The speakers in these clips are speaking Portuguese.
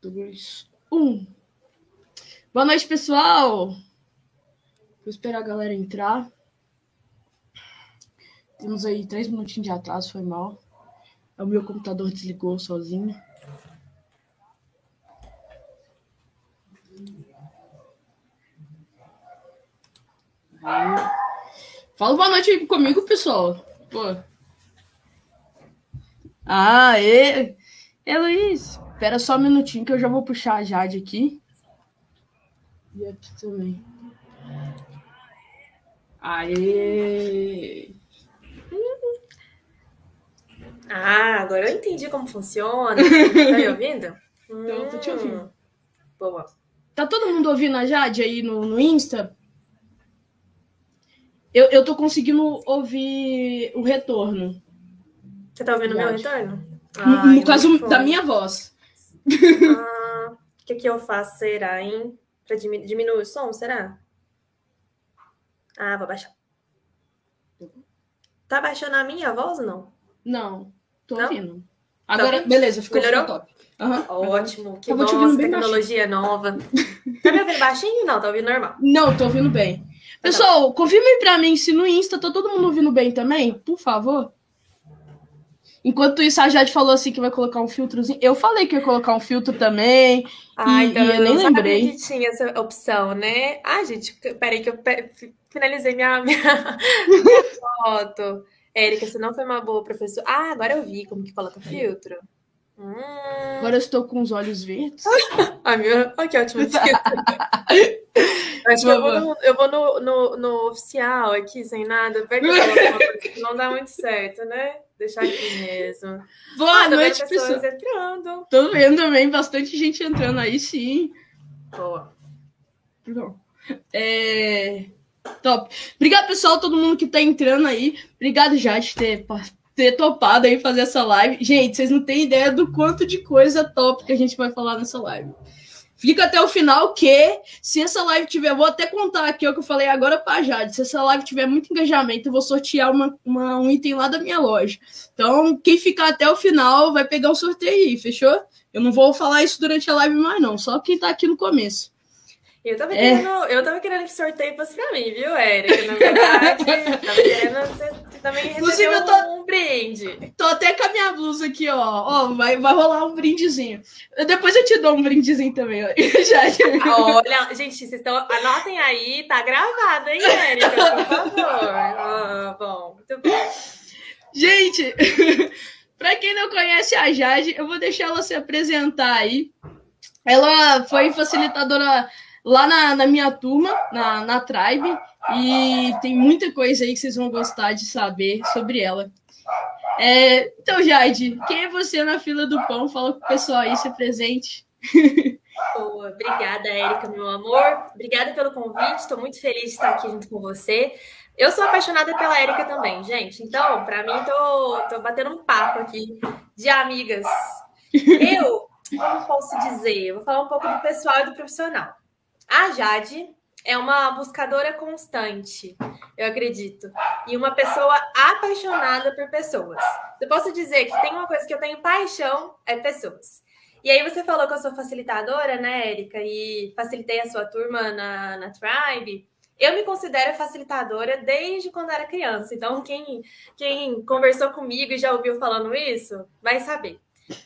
dois, um. Boa noite, pessoal. Vou esperar a galera entrar. Temos aí três minutinhos de atraso, foi mal. O meu computador desligou sozinho. Fala boa noite comigo, pessoal. Pô. Ah. É, Espera só um minutinho que eu já vou puxar a Jade aqui. E aqui também. Aê! Ah, agora eu entendi como funciona. Tá me ouvindo? Então, tô te ouvindo. Hum, Boa. Tá todo mundo ouvindo a Jade aí no, no Insta? Eu, eu tô conseguindo ouvir o retorno. Você tá ouvindo o meu retorno? No, Ai, no caso da minha voz. Ah, O que, que eu faço, será, hein? Pra dimi- diminuir o som, será? Ah, vou baixar. Tá baixando a minha voz ou não? Não, tô Não? ouvindo. Agora, ouvindo? beleza, ficou, ficou Melhorou? top. Aham. Ótimo, que bem tecnologia nova. Tá me ouvindo baixinho? Não, tá ouvindo normal. Não, tô ouvindo bem. Pessoal, confirma aí pra mim se no Insta tá todo mundo ouvindo bem também, por favor. Enquanto isso, a Jade falou assim que vai colocar um filtrozinho. Eu falei que ia colocar um filtro também. Ah, E- então e eu eu nem lembrei. que tinha essa opção, né? Ah, gente, peraí que eu finalizei minha, minha, minha foto. Érica, você não foi uma boa professora. Ah, agora eu vi como que coloca filtro. Hum. Agora eu estou com os olhos verdes. Ai, meu... Olha que ótimo. Acho que eu vou, no, eu vou no, no, no oficial aqui, sem nada. Vai que não dá muito certo, né? Deixar aqui mesmo. Boa ah, noite, pessoas pessoal. entrando. Tô vendo também bastante gente entrando aí, sim. Boa. Perdão. É... Top. Obrigado, pessoal, todo mundo que tá entrando aí. Obrigado, Jade, ter, ter topado aí fazer essa live. Gente, vocês não têm ideia do quanto de coisa top que a gente vai falar nessa live. Fica até o final que, se essa live tiver, vou até contar aqui o que eu falei agora pra Jade. Se essa live tiver muito engajamento, eu vou sortear uma, uma- um item lá da minha loja. Então, quem ficar até o final vai pegar um sorteio aí, fechou? Eu não vou falar isso durante a live mais, não. Só quem tá aqui no começo. Eu tava, É. querendo, eu tava querendo que sorteio fosse pra mim, viu, Érica? Na verdade, tava querendo você, também Inclusive, receber eu tô- um, brinde. Tô até com a minha blusa aqui, ó. Ó, vai, vai rolar um brindezinho. Depois eu te dou um brindezinho também, ó. Já. Olha, gente, vocês estão. Anotem aí, tá gravado, hein, Érica? Por favor. Ah, bom, muito bom. Gente, pra quem não conhece a Jade, eu vou deixar ela se apresentar aí. Ela foi facilitadora lá na, na minha turma, na, na Tribe, e tem muita coisa aí que vocês vão gostar de saber sobre ela. É, então, Jade, quem é você na fila do pão? Fala com o pessoal aí, se presente. Boa, obrigada, Érica, meu amor. Obrigada pelo convite. Estou muito feliz de estar aqui junto com você. Eu sou apaixonada pela Érica também, gente. Então, para mim, tô, tô batendo um papo aqui de amigas. Eu, como posso dizer? Eu vou falar um pouco do pessoal e do profissional. A Jade é uma buscadora constante, eu acredito, e uma pessoa apaixonada por pessoas. Eu posso dizer que tem uma coisa que eu tenho paixão, é pessoas. E aí você falou que eu sou facilitadora, né, Érica? E facilitei a sua turma na, na Tribe. Eu me considero facilitadora desde quando era criança. Então, quem, quem conversou comigo e já ouviu falando isso, vai saber.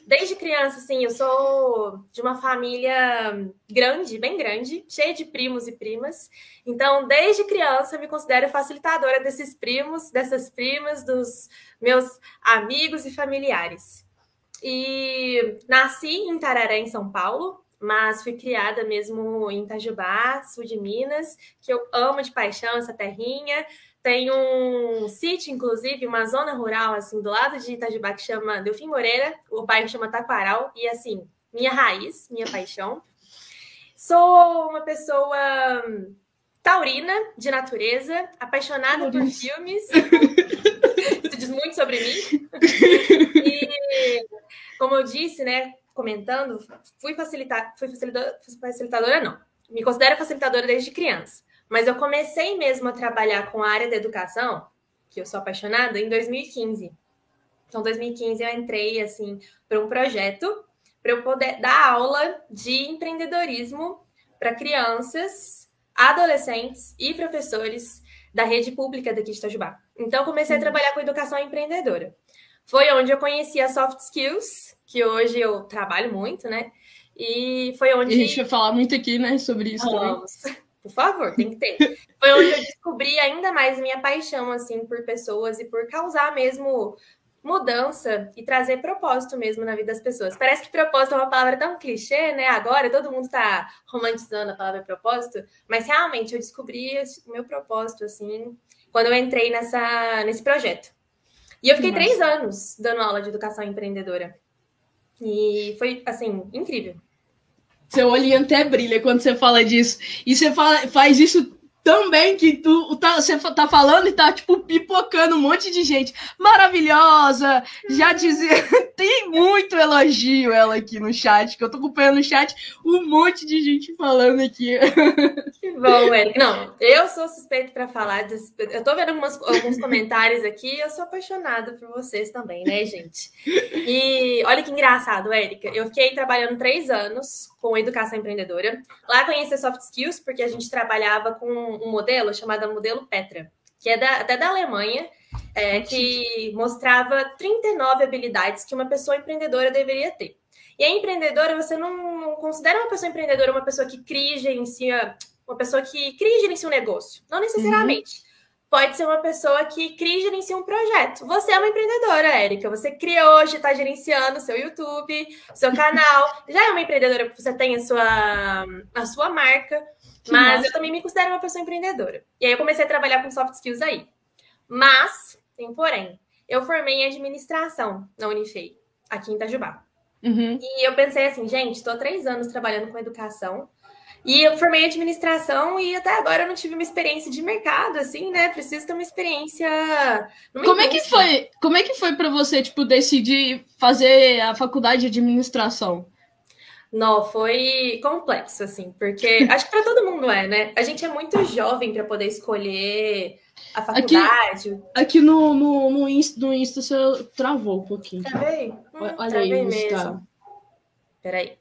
Desde criança, assim, eu sou de uma família grande, bem grande, cheia de primos e primas. Então, desde criança, eu me considero facilitadora desses primos, dessas primas, dos meus amigos e familiares. E nasci em Tararé, em São Paulo, mas fui criada mesmo em Itajubá, sul de Minas, que eu amo de paixão essa terrinha. Tem um sítio, inclusive, uma zona rural, assim, do lado de Itajubá, que chama Delfim Moreira, o bairro chama Taquaral, e assim, minha raiz, minha paixão. Sou uma pessoa taurina, de natureza, apaixonada por filmes. Isso diz muito sobre mim. E, como eu disse, né, comentando, fui, facilitar, fui facilitadora, facilitadora, não. Me considero facilitadora desde criança. Mas eu comecei mesmo a trabalhar com a área da educação, que eu sou apaixonada, em 2015. Então, em 2015 eu entrei, assim, para um projeto para eu poder dar aula de empreendedorismo para crianças, adolescentes e professores da rede pública daqui de Itajubá. Então, comecei a trabalhar com educação empreendedora. Foi onde eu conheci a Soft Skills, que hoje eu trabalho muito, né? E foi onde. A gente vai falar muito aqui, né, sobre isso Vamos. também. Por favor, tem que ter. Foi onde eu descobri ainda mais minha paixão, assim, por pessoas e por causar mesmo mudança e trazer propósito mesmo na vida das pessoas. Parece que propósito é uma palavra tão clichê, né? Agora todo mundo está romantizando a palavra propósito, mas realmente eu descobri o meu propósito assim quando eu entrei nessa nesse projeto. E eu fiquei Nossa. três anos dando aula de educação empreendedora. E foi assim incrível. Seu olhinho até brilha quando você fala disso. E você fala, faz isso também que tu tá, você tá falando e tá, tipo, pipocando um monte de gente. Maravilhosa! Já dizia. Tem muito elogio ela aqui no chat, que eu tô acompanhando no chat um monte de gente falando aqui. Que bom, Eric. Não, eu sou suspeito para falar. Desse... Eu tô vendo algumas, alguns comentários aqui eu sou apaixonada por vocês também, né, gente? E olha que engraçado, Érica. Eu fiquei trabalhando três anos com educação empreendedora. Lá conheci soft skills, porque a gente trabalhava com um modelo chamado modelo Petra, que é da, até da Alemanha, é, que mostrava 39 habilidades que uma pessoa empreendedora deveria ter. E a empreendedora, você não, não considera uma pessoa empreendedora uma pessoa que cria e gerencia, uma pessoa que cria e gerencia um negócio. Não necessariamente. Uhum. Pode ser uma pessoa que cria e gerencia um projeto. Você é uma empreendedora, Érica. Você cria hoje, está gerenciando seu YouTube, seu canal. Já é uma empreendedora porque você tem a sua, a sua marca. Mas eu também me considero uma pessoa empreendedora. E aí eu comecei a trabalhar com soft skills aí. Mas, tem porém, eu formei em administração na Unifei, aqui em Itajubá. Uhum. E eu pensei assim, gente, estou há três anos trabalhando com educação. E eu formei em administração e até agora eu não tive uma experiência de mercado, assim, né? Preciso ter uma experiência. Como é que foi? Como é que foi para você, tipo, decidir fazer a faculdade de administração? Não, foi complexo, assim, porque acho que para todo mundo é, né? A gente é muito jovem para poder escolher a faculdade. Aqui, aqui no, no, no, Insta, no Insta você travou um pouquinho. Travei? Hum, Olha travei aí, mesmo. Tá... Peraí.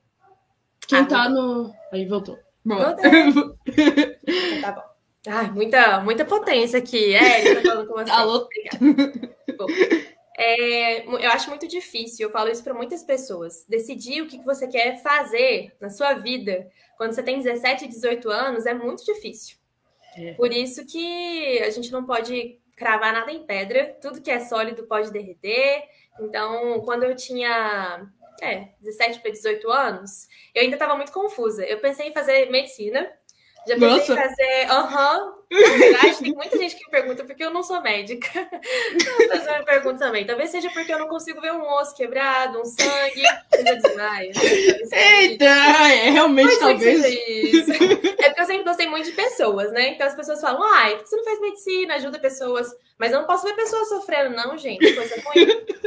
Quem ah, tá voltou. no. Aí voltou. tá bom. Ai, muita, muita potência aqui. É, tô falando com você. Alô? Bom, é, eu acho muito difícil, eu falo isso para muitas pessoas. Decidir o que você quer fazer na sua vida quando você tem 17, 18 anos é muito difícil. É. Por isso que a gente não pode cravar nada em pedra, tudo que é sólido pode derreter. Então, quando eu tinha é, 17 para 18 anos, eu ainda estava muito confusa. Eu pensei em fazer medicina, já pensei Nossa. em fazer. Aham. Uhum. Na verdade, tem muita gente que me pergunta porque eu não sou médica. As pessoas me perguntam também. Talvez seja porque eu não consigo ver um osso quebrado, um sangue. Eita, é, realmente Pode talvez. É porque eu sempre gostei muito de pessoas, né? Então as pessoas falam, ai, você não faz medicina, ajuda pessoas. Mas eu não posso ver pessoas sofrendo, não, gente. Coisa ruim.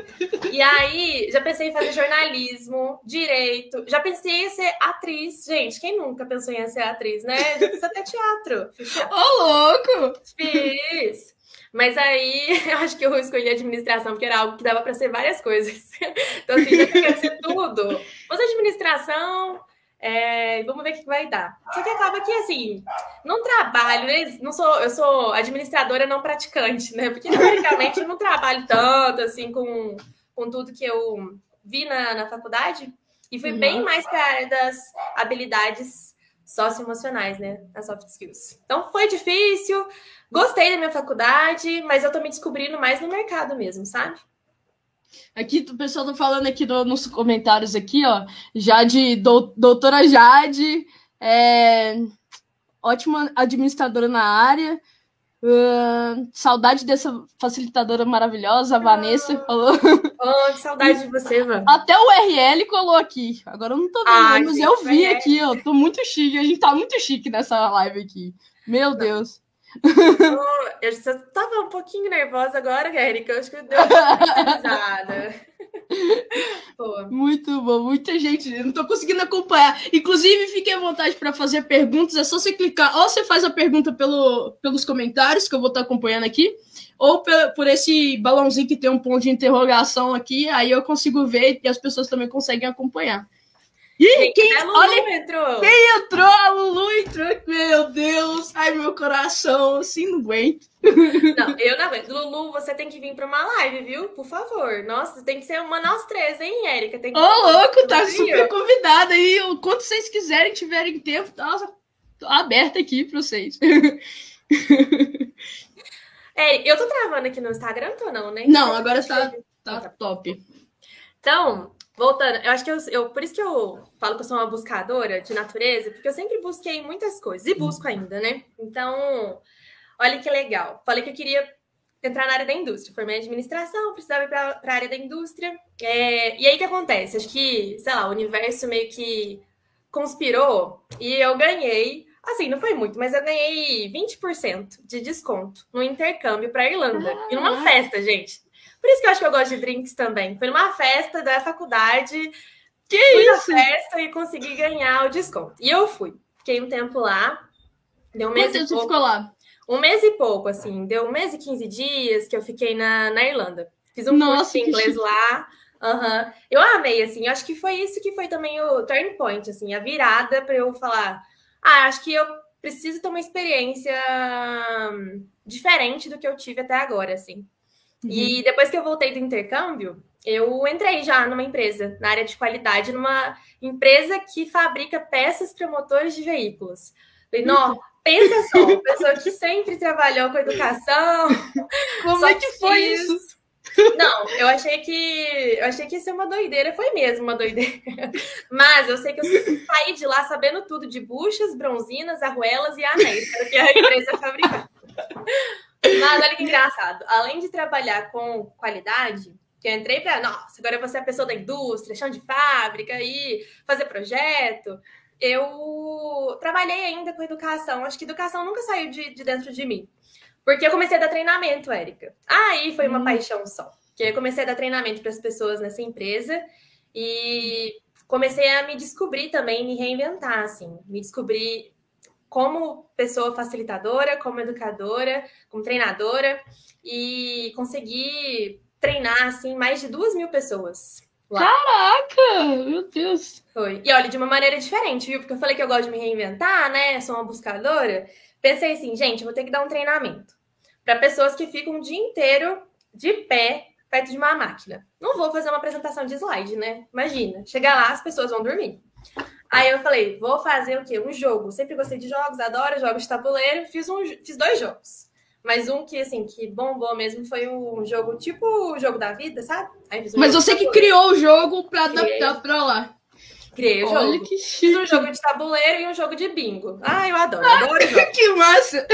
E aí, já pensei em fazer jornalismo, direito. Já pensei em ser atriz. Gente, quem nunca pensou em ser atriz, né? Já pensei até teatro. Ô, louco! Fiz. Mas aí, eu acho que eu escolhi administração, porque era algo que dava para ser várias coisas. Então, assim, já quero ser tudo. Mas administração, é, vamos ver o que vai dar. Só que acaba que, assim, não trabalho? Não sou, eu sou administradora não praticante, né? Porque, teoricamente, eu não trabalho tanto, assim, com, com tudo que eu vi na, na faculdade. E fui uhum. bem mais para a área das habilidades socioemocionais, né? As soft skills. Então foi difícil, gostei da minha faculdade, mas eu tô me descobrindo mais no mercado mesmo, sabe? Aqui o pessoal tá falando aqui no, nos comentários aqui, ó, Jade, do, doutora Jade, é, ótima administradora na área. Uh, saudade dessa facilitadora maravilhosa, a Vanessa ah, falou. Oh, que saudade de você, mano. Até o RL colou aqui. Agora eu não tô vendo, ah, mas eu vi aqui, ó. Tô muito chique. A gente tá muito chique nessa live aqui. Meu não. Deus. eu já tava um pouquinho nervosa agora, Erika. Eu acho que deu uma risada. Muito bom, muita gente. Não tô conseguindo acompanhar. Inclusive, fique à vontade para fazer perguntas. É só você clicar. Ou você faz a pergunta pelo, pelos comentários, que eu vou estar acompanhando aqui. Ou por esse balãozinho que tem um ponto de interrogação aqui. Aí eu consigo ver e as pessoas também conseguem acompanhar. Ih, quem, Lulu olha, entrou. Quem entrou? A Lulu entrou. Meu Deus. Ai, meu coração. Assim, não aguento. Não, eu não aguento. Lulu, você tem que vir para uma live, viu? Por favor. Nossa, tem que ser uma nós três, hein, Érica? Ô, oh, louco, tá super convidada aí. Quanto vocês quiserem, tiverem tempo, nossa, tô aberta aqui para vocês. É, eu tô travando aqui no Instagram, tô não, né? Não, agora tá, tá top. Então, voltando, eu acho que eu, eu, por isso que eu falo que eu sou uma buscadora de natureza, porque eu sempre busquei muitas coisas e busco ainda, né? Então, olha que legal. Falei que eu queria entrar na área da indústria, formei administração, precisava ir para a área da indústria. É, e aí o que acontece? Acho que, sei lá, o universo meio que conspirou e eu ganhei. Assim, não foi muito, mas eu ganhei 20% de desconto no intercâmbio para Irlanda. Ah, e numa festa, gente. Por isso que eu acho que eu gosto de drinks também. Foi numa festa da faculdade. Que fui isso? na festa e consegui ganhar o desconto. E eu fui. Fiquei um tempo lá. Deu um mês Quanto e pouco. ficou lá? Um mês e pouco, assim. Deu um mês e 15 dias que eu fiquei na, na Irlanda. Fiz um Nossa, curso de inglês lá. Uhum. Eu amei, assim. Eu acho que foi isso que foi também o turn point, assim. A virada para eu falar... Ah, acho que eu preciso ter uma experiência hum, diferente do que eu tive até agora, assim. Uhum. E depois que eu voltei do intercâmbio, eu entrei já numa empresa, na área de qualidade, numa empresa que fabrica peças para motores de veículos. Falei, não, pensa só, pessoa que sempre trabalhou com educação. Como é que foi isso? Não, eu achei que eu achei que ia ser uma doideira, foi mesmo uma doideira. Mas eu sei que eu saí de lá sabendo tudo de buchas, bronzinas, arruelas e anéis, que a empresa fabricava. Mas olha que engraçado. Além de trabalhar com qualidade, que eu entrei para, nossa, agora você é a pessoa da indústria, chão de fábrica e fazer projeto. Eu trabalhei ainda com educação. Acho que educação nunca saiu de, de dentro de mim. Porque eu comecei a dar treinamento, Érica. Aí foi uma hum. paixão só. Que eu comecei a dar treinamento para as pessoas nessa empresa e comecei a me descobrir também, me reinventar, assim, me descobrir como pessoa facilitadora, como educadora, como treinadora e consegui treinar assim mais de duas mil pessoas. Lá. Caraca, meu Deus. Foi. E olha, de uma maneira diferente, viu? Porque eu falei que eu gosto de me reinventar, né? Sou uma buscadora. Pensei assim, gente, vou ter que dar um treinamento para pessoas que ficam o dia inteiro de pé perto de uma máquina. Não vou fazer uma apresentação de slide, né? Imagina, chegar lá, as pessoas vão dormir. Aí eu falei, vou fazer o quê? Um jogo. Sempre gostei de jogos, adoro jogos de tabuleiro. Fiz, um, fiz dois jogos. Mas um que, assim, que bombou mesmo foi um jogo tipo o jogo da vida, sabe? Um Mas você que criou o jogo para adaptar para lá. Criei o Olha jogo. que chique. Um jogo de tabuleiro e um jogo de bingo. Ah, eu adoro, adoro jogo. que massa!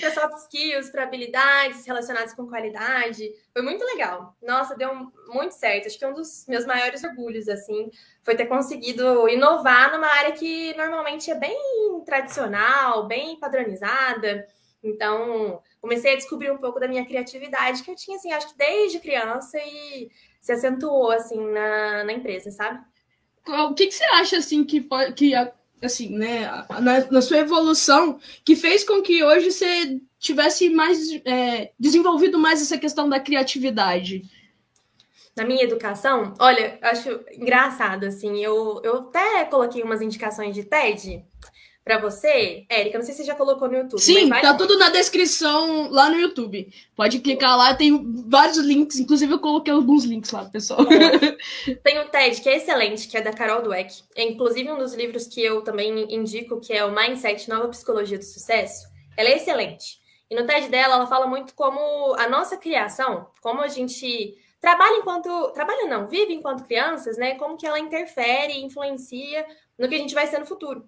Para soft skills, para habilidades relacionadas com qualidade. Foi muito legal. Nossa, deu muito certo. Acho que um dos meus maiores orgulhos, assim, foi ter conseguido inovar numa área que normalmente é bem tradicional, bem padronizada. Então, comecei a descobrir um pouco da minha criatividade que eu tinha, assim, acho que desde criança e se acentuou, assim, na, na empresa, sabe? O que, que você acha assim que que assim, né, na, na, sua evolução que fez com que hoje você tivesse mais é, desenvolvido mais essa questão da criatividade? Na minha educação, olha, acho engraçado assim, eu, eu até coloquei umas indicações de TED para você, Érica, não sei se você já colocou no YouTube. Sim, tá tudo na descrição lá no YouTube. Pode clicar lá, tem vários links, inclusive eu coloquei alguns links lá, pessoal. tem o TED, que é excelente, que é da Carol Dweck. É inclusive um dos livros que eu também indico, que é o Mindset Nova Psicologia do Sucesso. Ela é excelente. E no TED dela, ela fala muito como a nossa criação, como a gente trabalha enquanto. Trabalha não, vive enquanto crianças, né? Como que ela interfere e influencia no que a gente vai ser no futuro.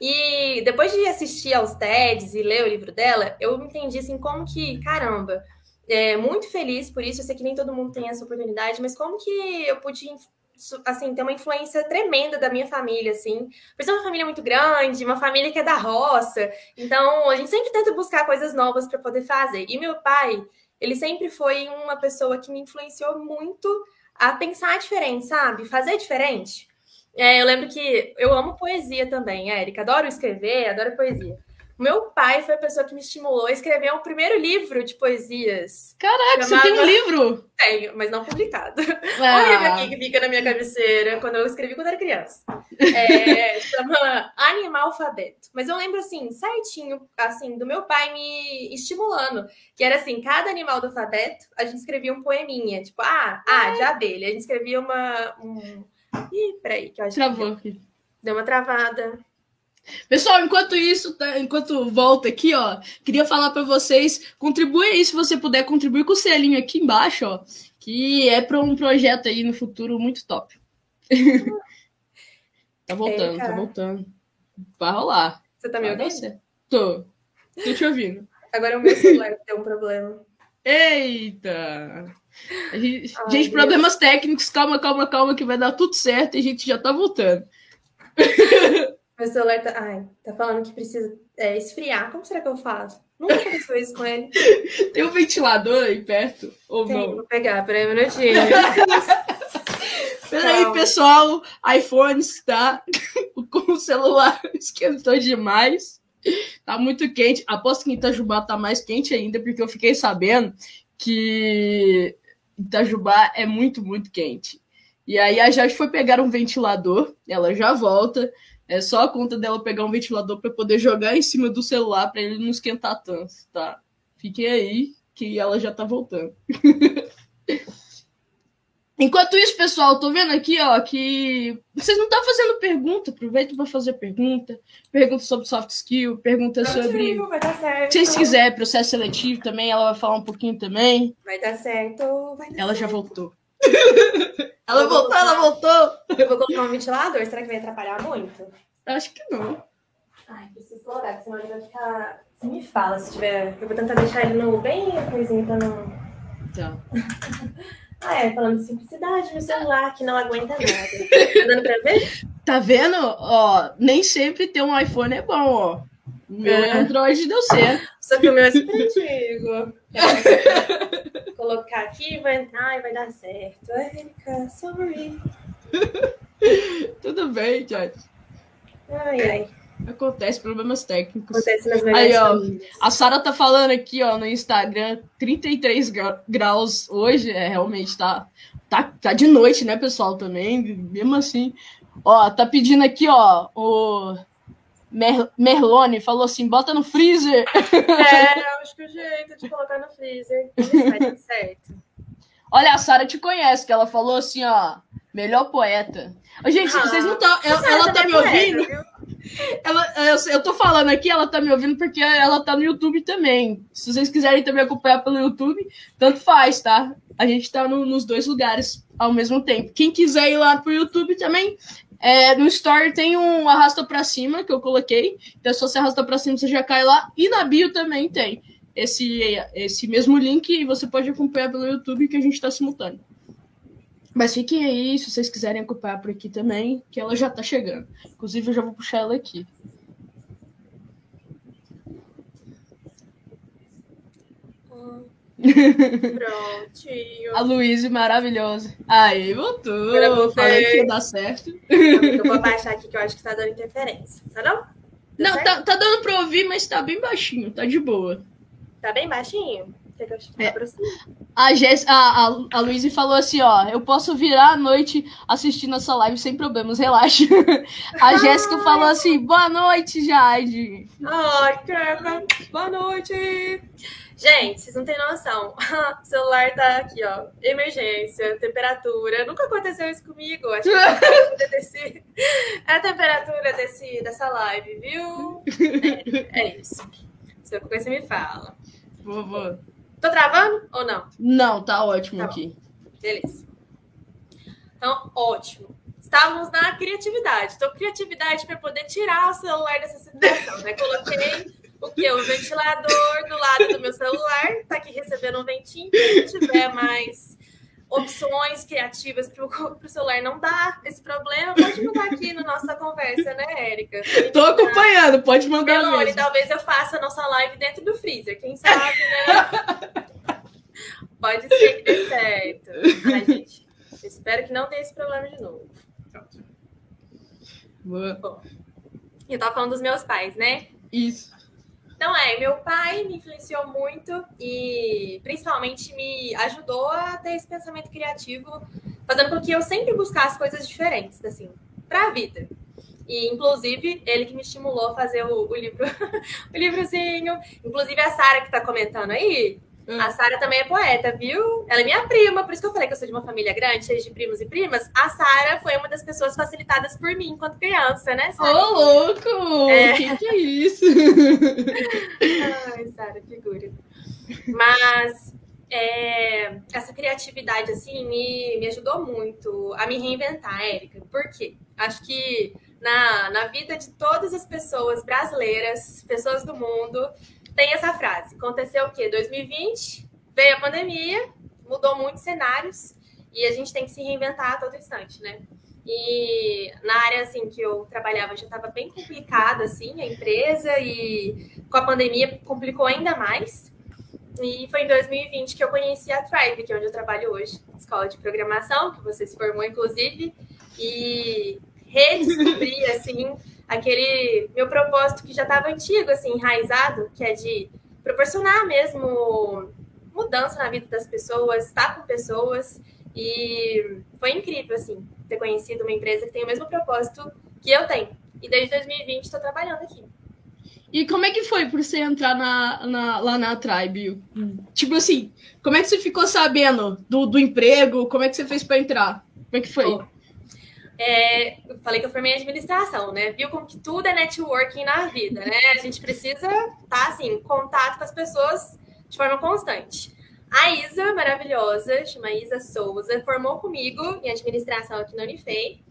E depois de assistir aos TEDs e ler o livro dela, eu entendi assim como que, caramba, é muito feliz por isso. Eu sei que nem todo mundo tem essa oportunidade, mas como que eu pude assim ter uma influência tremenda da minha família, assim. Por ser uma família muito grande, uma família que é da roça. Então, a gente sempre tenta buscar coisas novas para poder fazer. E meu pai, ele sempre foi uma pessoa que me influenciou muito a pensar diferente, sabe? Fazer diferente. É, eu lembro que eu amo poesia também, Érica. Adoro escrever, adoro poesia. Meu pai foi a pessoa que me estimulou a escrever o primeiro livro de poesias. Caraca, Chamava... você tem um livro? Tenho, mas não publicado. Ah. Um livro aqui que fica na minha cabeceira quando eu escrevi quando era criança. É, chama Animal Alfabeto. Mas eu lembro assim, certinho, assim, do meu pai me estimulando. Que era assim, cada animal do alfabeto, a gente escrevia um poeminha. Tipo, ah, ah, de abelha. A gente escrevia uma. Um... Ih, peraí, que eu acho Travou. que. Deu uma travada. Pessoal, enquanto isso, tá, enquanto volta aqui, ó, queria falar para vocês, contribui aí se você puder contribuir com o selinho aqui embaixo, ó, que é para um projeto aí no futuro muito top. tá voltando, tá voltando. Vai rolar. Você tá me ouvindo? Tô. Tô te ouvindo. Agora o meu celular tem um problema. Eita! Gente, Ai, gente problemas técnicos, calma, calma, calma, que vai dar tudo certo e a gente já tá voltando. Meu celular tá. Ai, tá falando que precisa é, esfriar. Como será que eu faço? Nunca aconteceu isso com ele. Tem um ventilador aí perto? Ou Tem, não? Vou pegar, peraí um minutinho. peraí, pessoal. iPhones, tá? com o celular esquentou demais. Tá muito quente. Aposto que em Itajubá tá mais quente ainda, porque eu fiquei sabendo que Itajubá é muito, muito quente. E aí a Jade foi pegar um ventilador, ela já volta. É só a conta dela pegar um ventilador para poder jogar em cima do celular para ele não esquentar tanto, tá? Fiquem aí que ela já tá voltando. Enquanto isso, pessoal, tô vendo aqui, ó, que vocês não estão tá fazendo pergunta. Aproveita para fazer pergunta. Pergunta sobre soft skill, pergunta sobre. Vai dar certo. Se vocês quiserem, processo seletivo também, ela vai falar um pouquinho também. Vai dar certo. Vai dar ela certo. já voltou. ela voltou, colocar... ela voltou. Eu vou colocar um ventilador, será que vai atrapalhar muito? Acho que não. Ai, preciso explorar, senão ele vai ficar. Você me fala se tiver. Eu vou tentar deixar ele no bem coisinho pra não. Tá. ah, é, falando de simplicidade no celular, que não aguenta nada. tá dando pra ver? Tá vendo? Ó, nem sempre ter um iPhone é bom, ó. Meu é. Android deu certo. Só que o meu é super antigo. colocar aqui, vai entrar e vai dar certo. Erika, sorry. Tudo bem, Jorge. Ai, ai. Acontece problemas técnicos. Acontece nas Aí, ó, a Sara tá falando aqui, ó, no Instagram, 33 graus hoje, é realmente tá, tá, tá de noite, né, pessoal, também, mesmo assim. Ó, tá pedindo aqui, ó, o Mer Merlone falou assim: bota no freezer. É, acho que é o jeito de colocar no freezer. Vai certo. Olha, a Sara te conhece, que ela falou assim, ó, melhor poeta. Gente, ah, vocês não estão. Ela, ela tá me ouvindo? Ela, eu, eu tô falando aqui, ela tá me ouvindo porque ela tá no YouTube também. Se vocês quiserem também acompanhar pelo YouTube, tanto faz, tá? A gente tá no, nos dois lugares ao mesmo tempo. Quem quiser ir lá pro YouTube também, é, no Story tem um arrasta para cima que eu coloquei. Então, se você arrasta para cima, você já cai lá. E na bio também tem esse, esse mesmo link e você pode acompanhar pelo YouTube que a gente está simultâneo. Mas fiquem aí, se vocês quiserem acompanhar por aqui também, que ela já está chegando. Inclusive, eu já vou puxar ela aqui. Prontinho. A Luísa maravilhosa. Aí, voltou. Eu Falei que ia dar certo. Eu vou baixar aqui que eu acho que tá dando interferência. Tá não? Deu não, tá, tá, dando pra ouvir, mas tá bem baixinho, tá de boa. Tá bem baixinho? É. A, Jess, a, a, a Luísa falou assim, ó, eu posso virar à noite assistindo essa live sem problemas, relaxa. A Jéssica falou assim, boa noite, Jade. Ai, que boa noite. Gente, vocês não têm noção. O celular tá aqui, ó. Emergência, temperatura. Nunca aconteceu isso comigo. Acho que desse... é a temperatura desse, dessa live, viu? É, é isso. Se qualquer coisa, você me fala. Vou, vou. Tô travando ou não? Não, tá ótimo tá aqui. Beleza. Então, ótimo. Estávamos na criatividade. Então, criatividade para poder tirar o celular dessa situação, né? Coloquei o que? O ventilador do lado do meu celular, tá aqui recebendo um ventinho. Se tiver mais opções criativas para o celular não dar esse problema, pode mandar aqui na nossa conversa, né, Érica? Tô acompanhando, pode mandar Melone, mesmo. talvez eu faça a nossa live dentro do freezer, quem sabe, né? pode ser que dê certo. Ai, gente, espero que não tenha esse problema de novo. Pronto. Boa. Bom, eu tava falando dos meus pais, né? Isso. Então, é, meu pai me influenciou muito e principalmente me ajudou a ter esse pensamento criativo, fazendo com que eu sempre buscasse coisas diferentes, assim, para a vida. E, inclusive, ele que me estimulou a fazer o, o livro, o livrozinho. Inclusive, a Sara que está comentando aí, Hum. A Sara também é poeta, viu? Ela é minha prima, por isso que eu falei que eu sou de uma família grande, cheia de primos e primas. A Sara foi uma das pessoas facilitadas por mim enquanto criança, né, Ô, oh, louco! É. Que que é isso? Ai, Sara, figura. Mas é, essa criatividade, assim, me, me ajudou muito a me reinventar, Érica. Por quê? Acho que na, na vida de todas as pessoas brasileiras, pessoas do mundo, tem essa frase. Aconteceu o quê? 2020, veio a pandemia, mudou muitos cenários e a gente tem que se reinventar a todo instante, né? E na área assim que eu trabalhava já estava bem complicada assim a empresa e com a pandemia complicou ainda mais. E foi em 2020 que eu conheci a Tribe, que é onde eu trabalho hoje, escola de programação, que você se formou inclusive, e redescobri assim aquele meu propósito que já estava antigo, assim, enraizado, que é de proporcionar mesmo mudança na vida das pessoas, estar com pessoas. E foi incrível, assim, ter conhecido uma empresa que tem o mesmo propósito que eu tenho. E desde 2020 estou trabalhando aqui. E como é que foi por você entrar na, na, lá na Tribe? Tipo assim, como é que você ficou sabendo do, do emprego? Como é que você fez para entrar? Como é que foi? Oh, é, eu falei que eu formei em administração, né? Viu como que tudo é networking na vida, né? A gente precisa estar, tá, assim, em contato com as pessoas de forma constante. A Isa, maravilhosa, chama Isa Souza, formou comigo em administração aqui na Unifei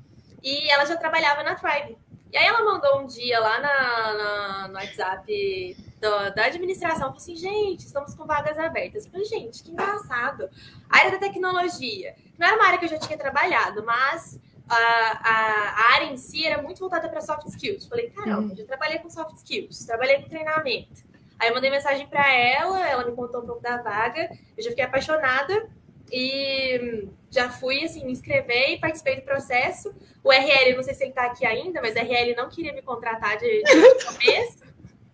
e ela já trabalhava na Tribe. E aí ela mandou um dia lá na, na no WhatsApp do, da administração, falou assim, gente, estamos com vagas abertas. Eu falei, gente, que engraçado. A área da tecnologia, não era uma área que eu já tinha trabalhado, mas a, a, a, área em si era muito voltada para soft skills. Falei, caramba, uhum. já trabalhei com soft skills, trabalhei com treinamento. Aí eu mandei mensagem para ela, ela me contou um pouco da vaga, eu já fiquei apaixonada e já fui, assim, me inscrever e participei do processo. O RL, não sei se ele está aqui ainda, mas o RL não queria me contratar de, de começo.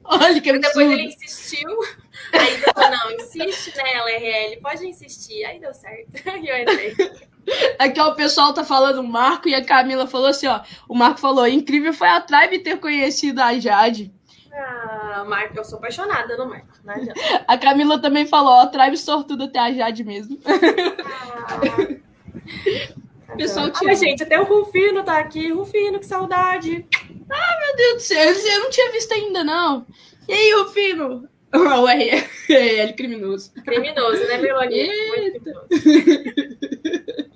Olha que Depois ele insistiu. Aí eu falei, não, insiste nela, RL, pode insistir. Aí deu certo. E eu entrei. Aqui ó, o pessoal tá falando Marco e a Camila falou assim, ó. O Marco falou, incrível foi a Tribe ter conhecido a Jade. Ah, Marco, eu sou apaixonada no Marco. A Camila também falou, ó, Tribe sortudo até a Jade mesmo. Ah. pessoal tira. Ai, gente, até o Rufino tá aqui. Rufino, que saudade. Ah, meu Deus do céu, eu não tinha visto ainda, não. E aí, Rufino? O RL criminoso. Criminoso, né, Melanie? Muito criminoso.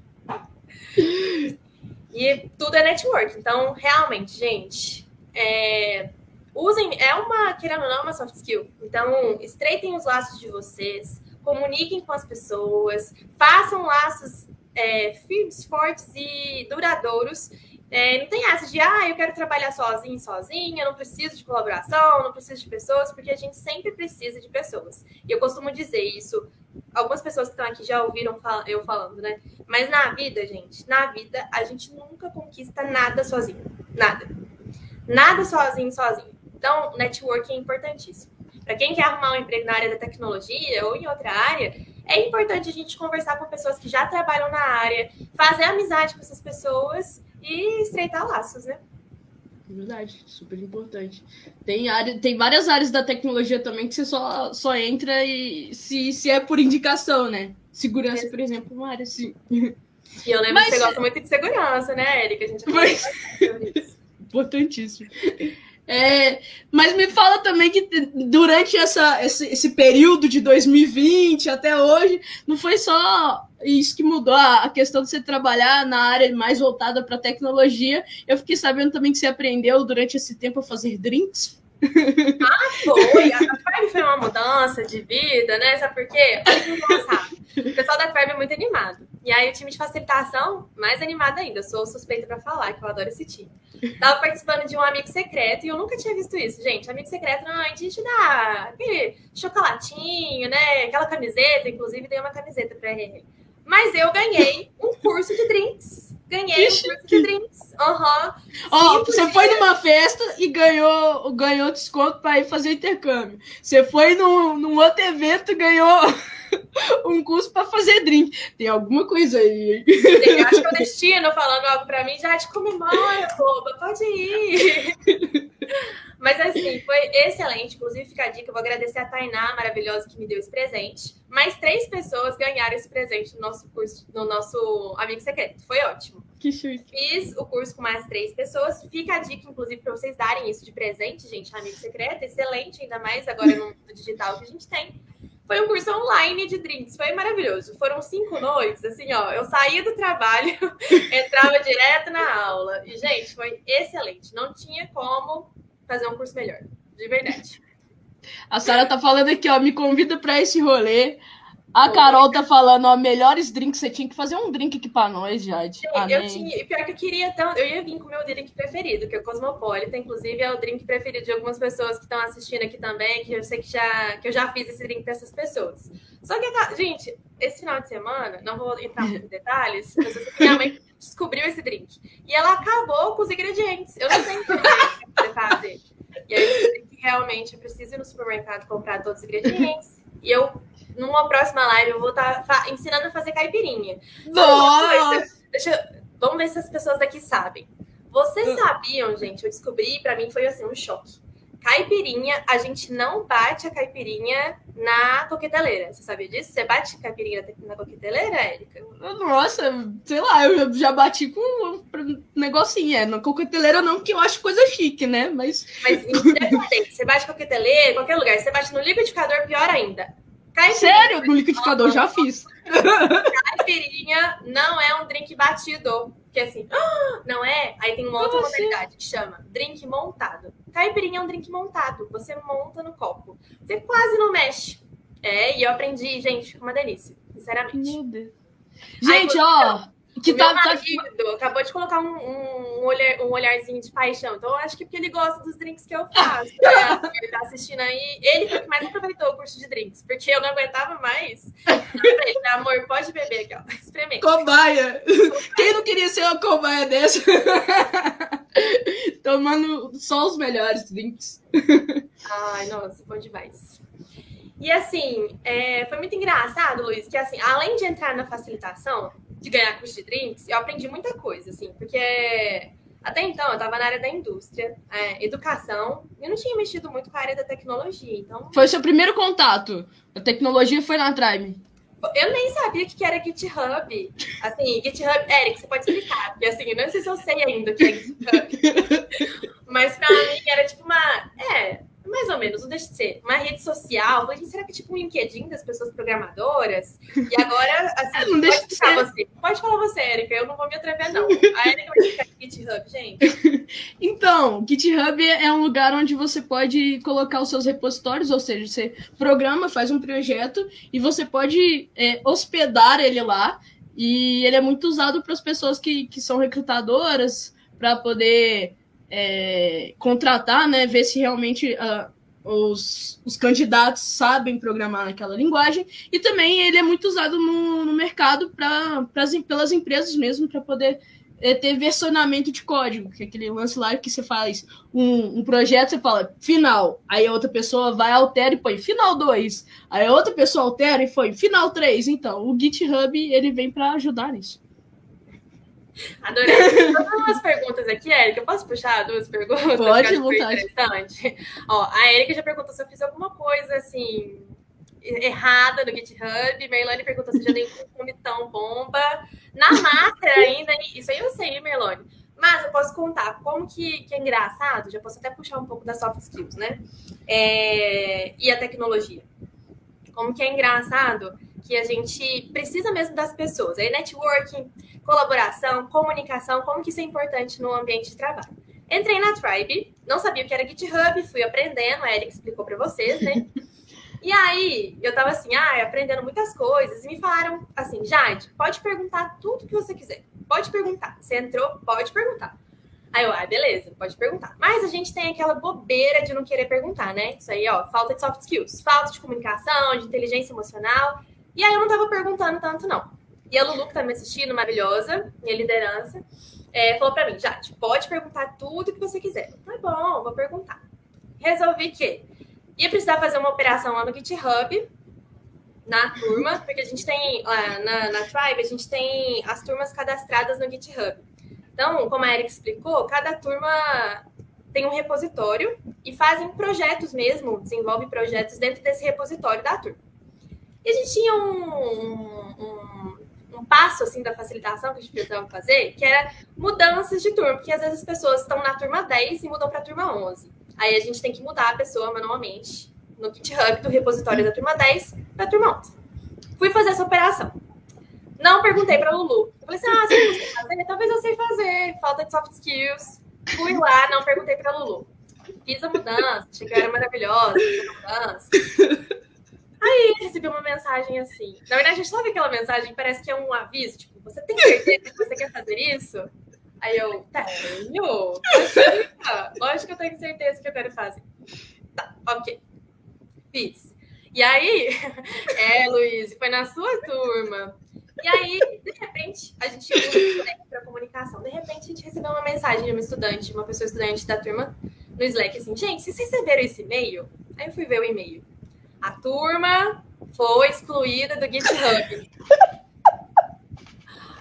E tudo é network. Então, realmente, gente, é, usem. É uma, querendo ou não, é uma soft skill. Então, estreitem os laços de vocês, comuniquem com as pessoas, façam laços é, firmes, fortes e duradouros. É, não tem essa de, ah, eu quero trabalhar sozinho, sozinha, não preciso de colaboração, não preciso de pessoas, porque a gente sempre precisa de pessoas. E eu costumo dizer isso algumas pessoas que estão aqui já ouviram eu falando, né? Mas na vida, gente, na vida, a gente nunca conquista nada sozinho. Nada. Nada sozinho, sozinho. Então, networking é importantíssimo. Para quem quer arrumar um emprego na área da tecnologia ou em outra área, é importante a gente conversar com pessoas que já trabalham na área, fazer amizade com essas pessoas e estreitar laços, né? Verdade, super importante. Tem, área, tem várias áreas da tecnologia também que você só, só entra e se, se é por indicação, né? Segurança, por exemplo, uma área assim. E eu lembro Mas, que você gosta muito de segurança, né, Erika? A gente Mas... Importantíssimo. É, mas me fala também que durante essa, esse, esse, período de 2020 até hoje, não foi só isso que mudou a, questão de você trabalhar na área mais voltada para tecnologia. Eu fiquei sabendo também que você aprendeu durante esse tempo a fazer drinks. Ah, foi! A Tribe foi uma mudança de vida, né? Sabe por quê? O pessoal da Tribe é muito animado. E aí o time de facilitação, mais animado ainda. Eu sou suspeita para falar, que eu adoro esse time. Tava participando de um amigo secreto e eu nunca tinha visto isso, gente. Amigo secreto, não, a gente dá aquele chocolatinho, né? Aquela camiseta, inclusive dei uma camiseta pra ele. Mas eu ganhei um curso de drinks Ganhei Ixi. um curso de drinks. Aham. Uhum. Ó, você foi numa festa e ganhou, ganhou desconto para ir fazer intercâmbio. Você foi num, num outro evento e ganhou um curso para fazer drink. Tem alguma coisa aí. Tem, acho que é o destino falando algo para mim, já te comemora, boba, pode ir. Mas assim, foi excelente. Inclusive, fica a dica, eu vou agradecer a Tainá, maravilhosa, que me deu esse presente. Mais três pessoas ganharam esse presente no nosso curso, no nosso Amigo Secreto. Foi ótimo. Que chique. Fiz o curso com mais três pessoas. Fica a dica, inclusive, para vocês darem isso de presente, gente. Amigo Secreto, excelente, ainda mais agora no digital que a gente tem. Foi um curso online de drinks, foi maravilhoso. Foram cinco noites, assim, ó. Eu saía do trabalho, entrava direto na aula. E, gente, foi excelente. Não tinha como fazer um curso melhor, de verdade. A Sara tá falando aqui, ó, me convida para esse rolê. A Carol tá falando, ó, melhores drinks. Você tinha que fazer um drink aqui pra nós, Jade. Eu tinha, e pior que eu queria tanto, eu ia vir com o meu drink preferido, que é o Cosmopolitan. Inclusive, é o drink preferido de algumas pessoas que estão assistindo aqui também, que eu sei que, já, que eu já fiz esse drink pra essas pessoas. Só que, gente, esse final de semana, não vou entrar muito em detalhes, mas eu sei que minha mãe descobriu esse drink. E ela acabou com os ingredientes. Eu não que fazer. E aí, drink realmente eu preciso ir no supermercado comprar todos os ingredientes. E eu numa próxima live eu vou estar tá ensinando a fazer caipirinha. Nossa! Deixa eu... Vamos ver se as pessoas daqui sabem. Vocês hum. sabiam, gente? Eu descobri, para mim foi assim um choque. Caipirinha, a gente não bate a caipirinha na coqueteleira. Você sabia disso? Você bate caipirinha na coqueteleira, Érica? Nossa, sei lá, eu já bati com um negocinho. É, na coqueteleira não, que eu acho coisa chique, né? Mas. Mas independente, você bate coqueteleira, qualquer lugar. Você bate no liquidificador, pior ainda. Caipirinha, Sério? No liquidificador, já fiz. Caipirinha não é um drink batido. Que assim, não é? Aí tem uma outra modalidade que chama drink montado. Caipirinha é um drink montado. Você monta no copo. Você quase não mexe. É, e eu aprendi, gente, fica uma delícia. Sinceramente. Meu Deus. Gente, ó, que tá, meu marido tá... acabou de colocar um, um, olhar, um olharzinho de paixão. Então, eu acho que porque ele gosta dos drinks que eu faço. Né? ele tá assistindo aí. Ele foi o que mais aproveitou o curso de drinks, porque eu não aguentava mais. Ele, amor, pode beber aqui, ó. Experimenta. Cobaia. Quem não queria ser uma cobaia dessa? Tomando só os melhores drinks. Ai, nossa, bom demais. E assim, é, foi muito engraçado, Luiz, que assim, além de entrar na facilitação, de ganhar curso de drinks, eu aprendi muita coisa, assim, porque até então eu estava na área da indústria, é, educação, e não tinha mexido muito com a área da tecnologia, então... Foi o seu primeiro contato, a tecnologia foi na Tribe. Eu nem sabia o que era GitHub. Assim, GitHub, Eric, você pode explicar, porque assim, eu não sei se eu sei ainda o que é GitHub. Mas pra mim era tipo uma... É, mais ou menos, não deixa de ser. Uma rede social. Falei, será que é tipo um LinkedIn das pessoas programadoras? E agora, assim, não deixa de ser. você. Pode falar você, Erika, eu não vou me atrever, não. A Erika vai ficar GitHub, gente. Então, GitHub é um lugar onde você pode colocar os seus repositórios, ou seja, você programa, faz um projeto e você pode é, hospedar ele lá. E ele é muito usado para as pessoas que, que são recrutadoras, para poder é, contratar, né, ver se realmente uh, os, os candidatos sabem programar naquela linguagem, e também ele é muito usado no, no mercado pra, pras, pelas empresas mesmo, para poder é, ter versionamento de código, que é aquele lance lá que você faz um, um projeto, você fala final, aí a outra pessoa vai, altera e põe final 2, aí a outra pessoa altera e põe final 3, então o GitHub ele vem para ajudar nisso. Adorei. Vou umas perguntas aqui, Érica. Eu posso puxar duas perguntas? Pode, vontade. Interessante. Ó, a Érica já perguntou se eu fiz alguma coisa assim errada no GitHub. Merlane perguntou se já dei um comitão bomba. Na Master ainda, isso aí eu sei, Merlane. Mas eu posso contar como que, que, é engraçado, já posso até puxar um pouco das soft skills, né? É, e a tecnologia. Como que é engraçado que a gente precisa mesmo das pessoas. Aí networking, colaboração, comunicação, como que isso é importante no ambiente de trabalho. Entrei na Tribe, não sabia o que era GitHub, fui aprendendo, a Eric explicou para vocês, né? E aí, eu tava assim, ah, aprendendo muitas coisas, e me falaram assim, Jade, pode perguntar tudo que você quiser. Pode perguntar. Você entrou, pode perguntar. Aí eu, ah, beleza, pode perguntar. Mas a gente tem aquela bobeira de não querer perguntar, né? Isso aí, ó, falta de soft skills, falta de comunicação, de inteligência emocional. E aí eu não tava perguntando tanto, não. E a Lulu, que tá me assistindo, maravilhosa, minha liderança, é, falou para mim, Jade, pode perguntar tudo que você quiser. Tá bom, vou perguntar. Resolvi que ia precisar fazer uma operação lá no GitHub, na turma, porque a gente tem, lá na, na Tribe, a gente tem as turmas cadastradas no GitHub. Então, como a Erika explicou, cada turma tem um repositório e fazem projetos mesmo, desenvolvem projetos dentro desse repositório da turma. E a gente tinha um, um, um, passo assim da facilitação que a gente precisava fazer, que era mudanças de turma, porque às vezes as pessoas estão na turma 10 e mudam para a turma 11. Aí a gente tem que mudar a pessoa manualmente no GitHub do repositório da turma 10 para a turma 11. Fui fazer essa operação. Não perguntei para Lulu. Eu falei assim: ah, você não fazer? Talvez eu sei fazer. Falta de soft skills. Fui lá, não perguntei para Lulu. Fiz a mudança, achei que era maravilhosa, fiz a mudança. Aí recebi uma mensagem assim. Na verdade, a gente sabe aquela mensagem, parece que é um aviso, tipo, você tem certeza que você quer fazer isso? Aí eu, tenho. Lógico que eu tenho certeza que eu quero fazer. Tá, ok. Fiz. E aí, é, Luiz, foi na sua turma. E aí, de repente, a gente usa o para comunicação. De repente, a gente recebeu uma mensagem de uma estudante, uma pessoa estudante da turma, no Slack, assim, gente, vocês receberam esse e-mail? Aí eu fui ver o e-mail. A turma foi excluída do GitHub.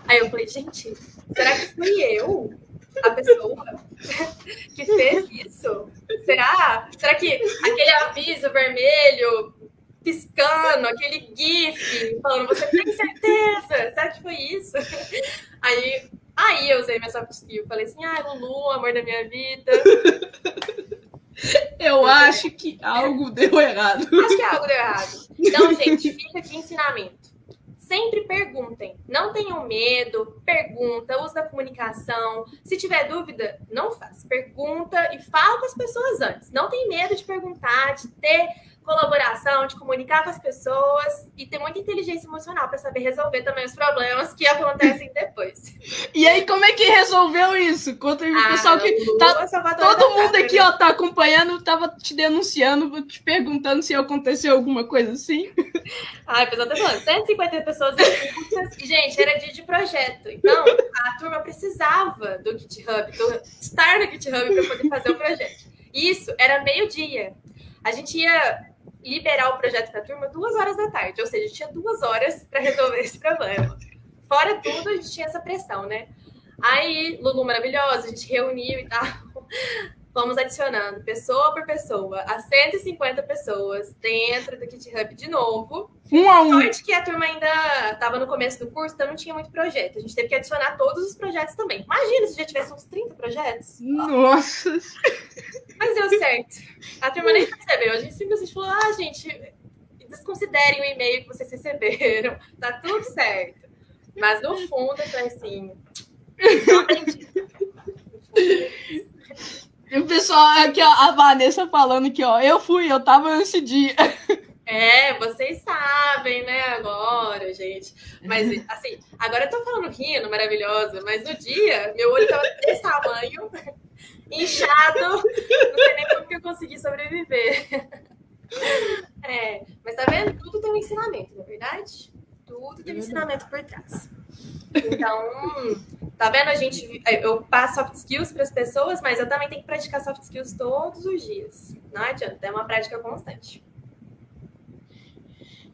Aí eu falei, gente, será que fui eu a pessoa que fez isso? Será? Será que aquele aviso vermelho piscando, aquele GIF falando, você tem certeza? Será que foi isso? Aí, aí eu usei minha soft skill. Falei assim, ah, Lulu, amor da minha vida. Eu acho que algo deu errado. Acho que algo deu errado. Então, gente, fica aqui ensinamento sempre perguntem. Não tenham medo, pergunta, usa a comunicação. Se tiver dúvida, não faz. Pergunta e fala com as pessoas antes. Não tem medo de perguntar, de ter colaboração, de comunicar com as pessoas e ter muita inteligência emocional para saber resolver também os problemas que acontecem depois. E aí, como é que resolveu isso? Conta aí ah, pessoal que tá, todo mundo aqui, ó, tá acompanhando, tava te denunciando, te perguntando se aconteceu alguma coisa assim. Ai, a pessoa tá falando, 150 pessoas e, gente, era dia de projeto. Então, a turma precisava do GitHub, do estar no GitHub para poder fazer o projeto. Isso era meio-dia. A gente ia liberar o projeto para a turma duas horas da tarde, ou seja, tinha duas horas para resolver esse problema. Fora tudo, a gente tinha essa pressão, né? Aí, Lulu maravilhosa, a gente reuniu e tal. Vamos adicionando pessoa por pessoa, a 150 pessoas dentro do GitHub de novo. Um a um. Sorte que a turma ainda estava no começo do curso, então não tinha muito projeto. A gente teve que adicionar todos os projetos também. Imagina se já tivesse uns 30 projetos. Nossa! Mas deu certo. A turma nem percebeu. A gente simplesmente falou: ah, gente, desconsiderem o e-mail que vocês receberam. Tá tudo certo. Mas no fundo, foi assim. E o pessoal, aqui, ó, a Vanessa falando que, ó, eu fui, eu tava nesse dia. É, vocês sabem, né, agora, gente. Mas, assim, agora eu tô falando rindo, maravilhosa, mas no dia, meu olho tava desse tamanho, inchado, não sei nem como que eu consegui sobreviver. É, mas tá vendo? Tudo tem um ensinamento, não é verdade? Tudo tem um ensinamento por trás. Então, tá vendo? A gente, eu passo soft skills para as pessoas, mas eu também tenho que praticar soft skills todos os dias. Não adianta, é uma prática constante.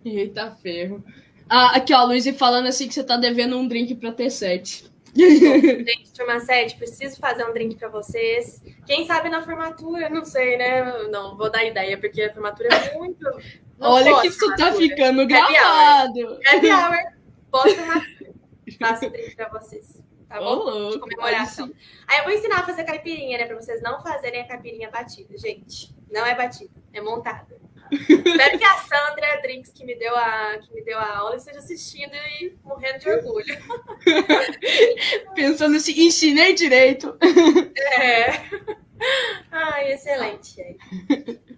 Eita ferro. Ah, aqui, ó, Luiz, falando assim que você tá devendo um drink pra T7. Gente, turma 7, preciso fazer um drink para vocês. Quem sabe na formatura, não sei, né? Não, vou dar ideia, porque a formatura é muito. Olha que isso tá ficando gravado. Happy hour. Pós-formatura. Faço drink pra vocês. Tá bom? Oh, de comemoração. Aí eu vou ensinar a fazer caipirinha, né? Pra vocês não fazerem a caipirinha batida, gente. Não é batida, é montada. Espero que a Sandra Drinks, que me deu a, que me deu a aula, esteja assistindo e morrendo de orgulho. Pensando assim, ensinei direito. É. Ai, excelente.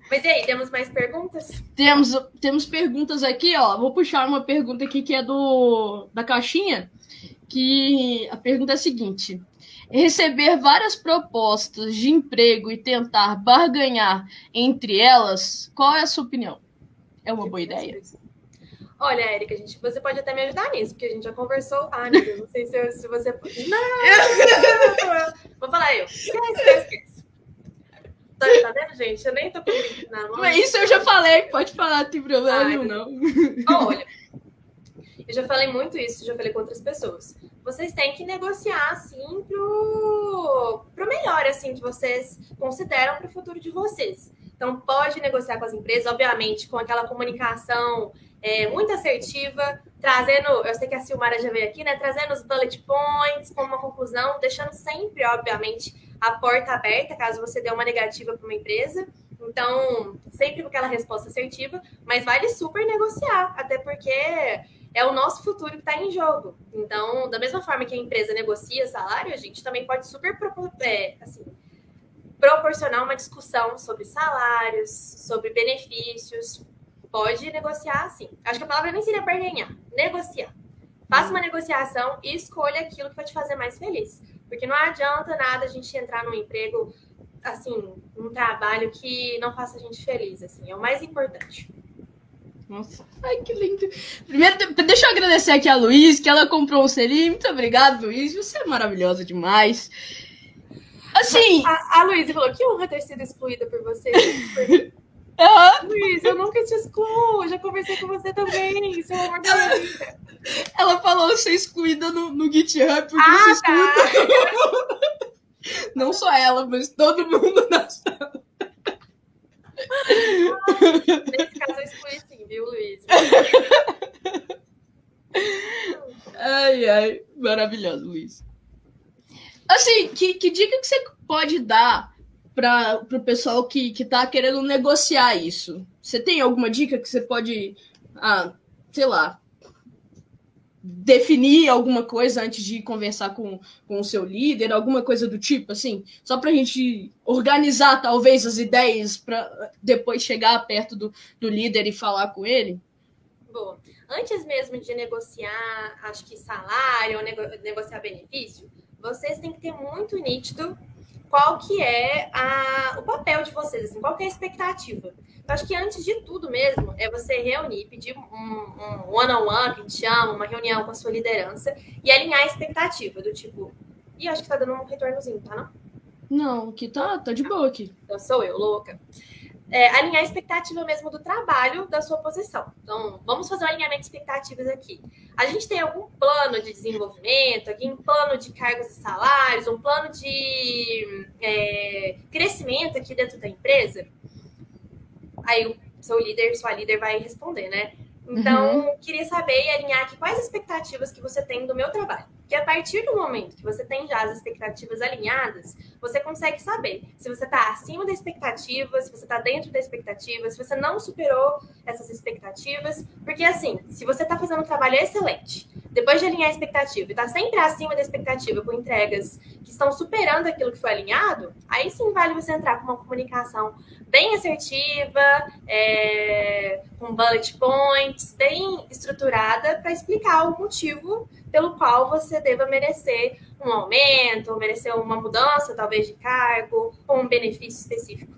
Mas e aí, temos mais perguntas? Temos, temos perguntas aqui, ó. Vou puxar uma pergunta aqui que é do da caixinha que a pergunta é a seguinte: receber várias propostas de emprego e tentar barganhar entre elas, qual é a sua opinião? É uma boa ideia? Olha, Érica, gente, você pode até me ajudar nisso, porque a gente já conversou. Ah, meu Deus, não sei se, eu, se você. Não! Vou falar eu. Esquece, esquece. Tá, tá vendo, gente? Eu nem tô com na mão. Mas isso eu já falei, pode falar, não tem problema nenhum, não. Olha, eu já falei muito isso, já falei com outras pessoas. Vocês têm que negociar, assim, pro, pro melhor, assim, que vocês consideram pro futuro de vocês. Então, pode negociar com as empresas, obviamente, com aquela comunicação é, muito assertiva, trazendo, eu sei que a Silmara já veio aqui, né? Trazendo os bullet points como uma conclusão, deixando sempre, obviamente, a porta aberta, caso você dê uma negativa para uma empresa. Então, sempre com aquela resposta assertiva, mas vale super negociar, até porque é o nosso futuro que está em jogo. Então, da mesma forma que a empresa negocia salário, a gente também pode super é, assim, proporcionar uma discussão sobre salários, sobre benefícios, pode negociar sim. Acho que a palavra nem seria barganhar, negociar. Faça uma negociação e escolha aquilo que vai te fazer mais feliz. Porque não adianta nada a gente entrar num emprego, assim, num trabalho que não faça a gente feliz, assim. É o mais importante. Nossa, ai que lindo. Primeiro, deixa eu agradecer aqui a Luiz, que ela comprou um selinho. Muito obrigada, Luiz. Você é maravilhosa demais. Assim. A, a Luísa falou: que honra ter sido excluída por você. Uhum. Luiz, eu nunca te excluo, já conversei com você também, seu amor da vida. Ela falou ser excluída no, no GitHub porque ah, você tá. Não só ela, mas todo mundo na sala. Nesse caso eu excluí viu, Luiz? Ai, ai, maravilhoso, Luiz. Assim, que, que dica que você pode dar para o pessoal que, que tá querendo negociar isso? Você tem alguma dica que você pode, ah, sei lá, definir alguma coisa antes de conversar com, com o seu líder, alguma coisa do tipo, assim? Só para a gente organizar, talvez, as ideias para depois chegar perto do, do líder e falar com ele? Bom, antes mesmo de negociar, acho que salário nego negociar benefício, vocês têm que ter muito nítido qual que é a, o papel de vocês, assim, qual que é a expectativa. Eu acho que antes de tudo mesmo é você reunir, pedir um one-on-one, -on -one, que a gente chama, uma reunião com a sua liderança e alinhar a expectativa do tipo, e acho que tá dando um retornozinho, tá não? Não, que tá, tá de boa aqui. Então sou eu, louca é, alinhar a expectativa mesmo do trabalho da sua posição. Então, vamos fazer um alinhamento de expectativas aqui. A gente tem algum plano de desenvolvimento, algum plano de cargos e salários, um plano de é, crescimento aqui dentro da empresa? Aí o seu líder, sua líder vai responder, né? Então, uhum. queria saber e alinhar aqui quais expectativas que você tem do meu trabalho. Que a partir do momento que você tem já as expectativas alinhadas, você consegue saber se você está acima da expectativa, se você está dentro da expectativa, se você não superou essas expectativas. Porque, assim, se você está fazendo um trabalho excelente, depois de alinhar a expectativa e está sempre acima da expectativa com entregas que estão superando aquilo que foi alinhado, aí sim vale você entrar com uma comunicação bem assertiva, é, com bullet points, bem estruturada, para explicar o motivo pelo qual você deva merecer um aumento, merecer uma mudança, talvez, de cargo, ou um benefício específico.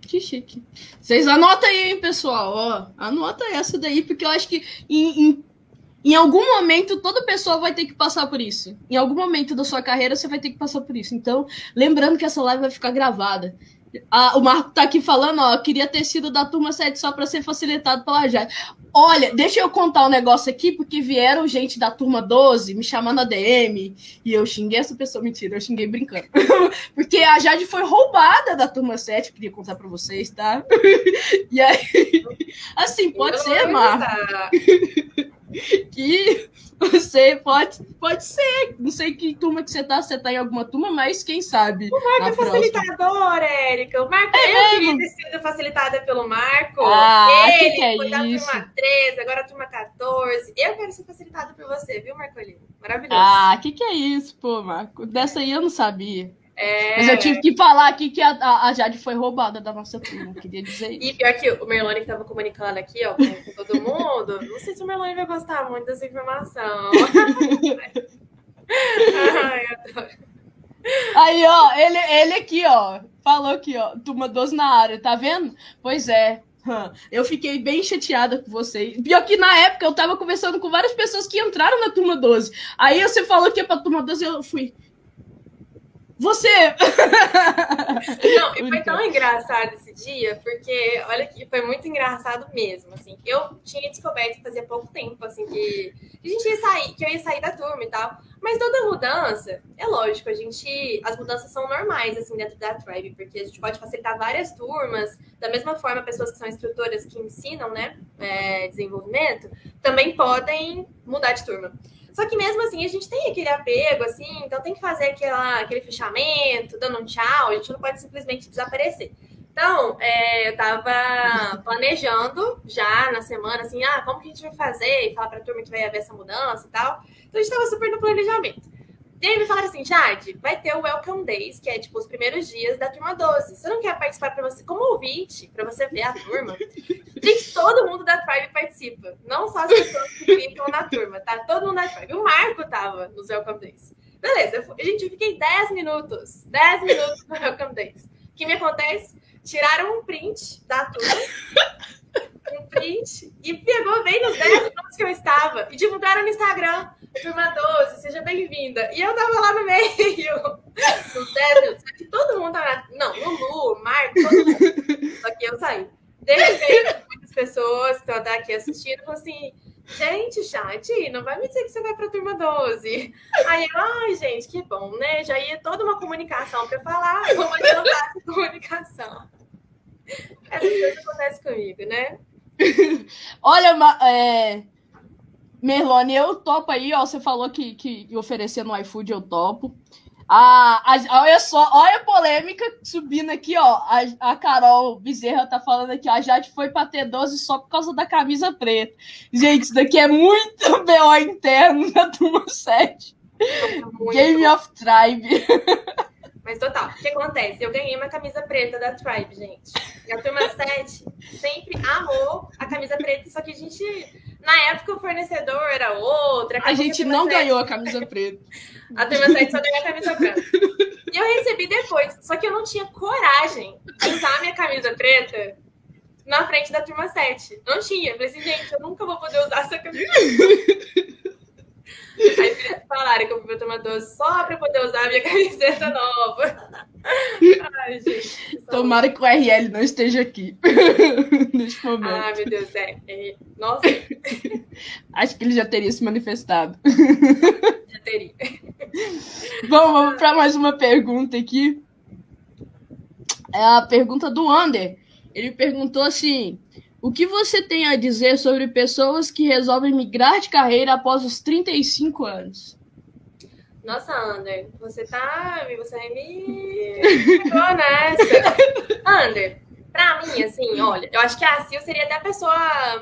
Que chique. Vocês anotam aí, hein, pessoal. Ó, anota essa daí, porque eu acho que em, em em algum momento, toda pessoa vai ter que passar por isso. Em algum momento da sua carreira, você vai ter que passar por isso. Então, lembrando que essa live vai ficar gravada. Ah, o Marco tá aqui falando, ó, queria ter sido da turma 7 só para ser facilitado pela Jade. Olha, deixa eu contar um negócio aqui, porque vieram gente da turma 12 me chamando a DM e eu xinguei essa pessoa. Mentira, eu xinguei brincando. porque a Jade foi roubada da turma 7, queria contar para vocês, tá? e aí, assim, pode ser, Marco. que você pode, pode ser. Não sei que turma que você tá, você tá em alguma turma, mas quem sabe. O Marco é facilitador, Érica. O Marco, é eu queria ter sido facilitada pelo Marco. Ah, Ele que que é foi da isso? turma 13, agora a turma 14. Eu quero ser facilitada por você, viu, Marcolino? Maravilhoso. Ah, que que é isso, pô, Marco? Dessa aí eu não sabia. É... Mas eu tive que falar aqui que a, a, Jade foi roubada da nossa turma, queria dizer isso. E pior que o Merlone que tava comunicando aqui, ó, com, com todo mundo, não sei se o Merlone vai gostar muito dessa informação. Ai, adoro. Aí, ó, ele, ele aqui, ó, falou aqui, ó, turma 12 na área, tá vendo? Pois é, Eu fiquei bem chateada com vocês. Pior que na época eu tava conversando com várias pessoas que entraram na turma 12. Aí você falou que é pra turma 12, eu fui. Você! Não, e foi tão engraçado esse dia, porque olha que foi muito engraçado mesmo, assim. Eu tinha descoberto fazia pouco tempo, assim, que a gente ia sair, que eu ia sair da turma e tal. Mas toda mudança, é lógico, a gente. As mudanças são normais, assim, dentro da Tribe, porque a gente pode facilitar várias turmas, da mesma forma, pessoas que são instrutoras que ensinam, né, é, desenvolvimento, também podem mudar de turma. Só que mesmo assim, a gente tem aquele apego, assim, então tem que fazer aquela, aquele fechamento, dando um tchau, a gente não pode simplesmente desaparecer. Então, é, eu tava planejando já na semana, assim, ah, como que a gente vai fazer? E falar pra turma que vai haver essa mudança e tal. Então, a gente tava super no planejamento. E aí me falaram assim, Jade, vai ter o Welcome Days, que é tipo os primeiros dias da turma 12. Você não quer participar para você como ouvinte, para você ver a turma? Gente, todo mundo da Tribe participa. Não só as pessoas que ficam na turma, tá? Todo mundo da Tribe. O Marco tava nos Welcome Days. Beleza, eu, gente, eu fiquei 10 minutos. 10 minutos no Welcome Days. O que me acontece? Tiraram um print da turma. Um print. E pegou bem nos 10 minutos que eu estava. E divulgaram no Instagram. Turma 12, seja bem-vinda. E eu tava lá no meio, nos 10 minutos. Só que todo mundo tava. Não, Lulu, Marco, todo mundo. Só que eu saí. De repente, muitas pessoas que estão aqui assistindo falaram assim. Gente, chat, não vai me dizer que você vai para a turma 12. Aí eu, ai, gente, que bom, né? Já ia toda uma comunicação para falar, como adiantar essa comunicação. Essas coisas acontecem comigo, né? Olha, é, Merlone, eu topo aí, ó. Você falou que, que oferecer no iFood eu topo. Ah, a, olha só, olha a polêmica subindo aqui, ó. A, a Carol Bezerra tá falando aqui, ó, a Jade foi pra ter 12 só por causa da camisa preta. Gente, isso daqui é muito BO interno da turma 7. Game of Tribe. Mas total, o que acontece? Eu ganhei uma camisa preta da Tribe, gente. E a turma 7 sempre amou a camisa preta, só que a gente, na época, o fornecedor era outra. A, a gente não 7... ganhou a camisa preta. a turma 7 só ganhou a camisa preta. E eu recebi depois, só que eu não tinha coragem de usar a minha camisa preta na frente da turma 7. Não tinha. Eu falei assim, gente, eu nunca vou poder usar essa camisa. Aí falaram que eu pra turma 12 só pra poder usar a minha camiseta nova. Ai, gente. Tomara que o RL não esteja aqui neste momento. Ai, meu Deus, é. é... Nossa. Acho que ele já teria se manifestado. Já teria. Bom, vamos para mais uma pergunta aqui. É a pergunta do Ander. Ele perguntou assim: o que você tem a dizer sobre pessoas que resolvem migrar de carreira após os 35 anos? Nossa, Ander, você tá. Você me. Ficou nessa. Ander, pra mim, assim, olha, eu acho que a Sil seria até a pessoa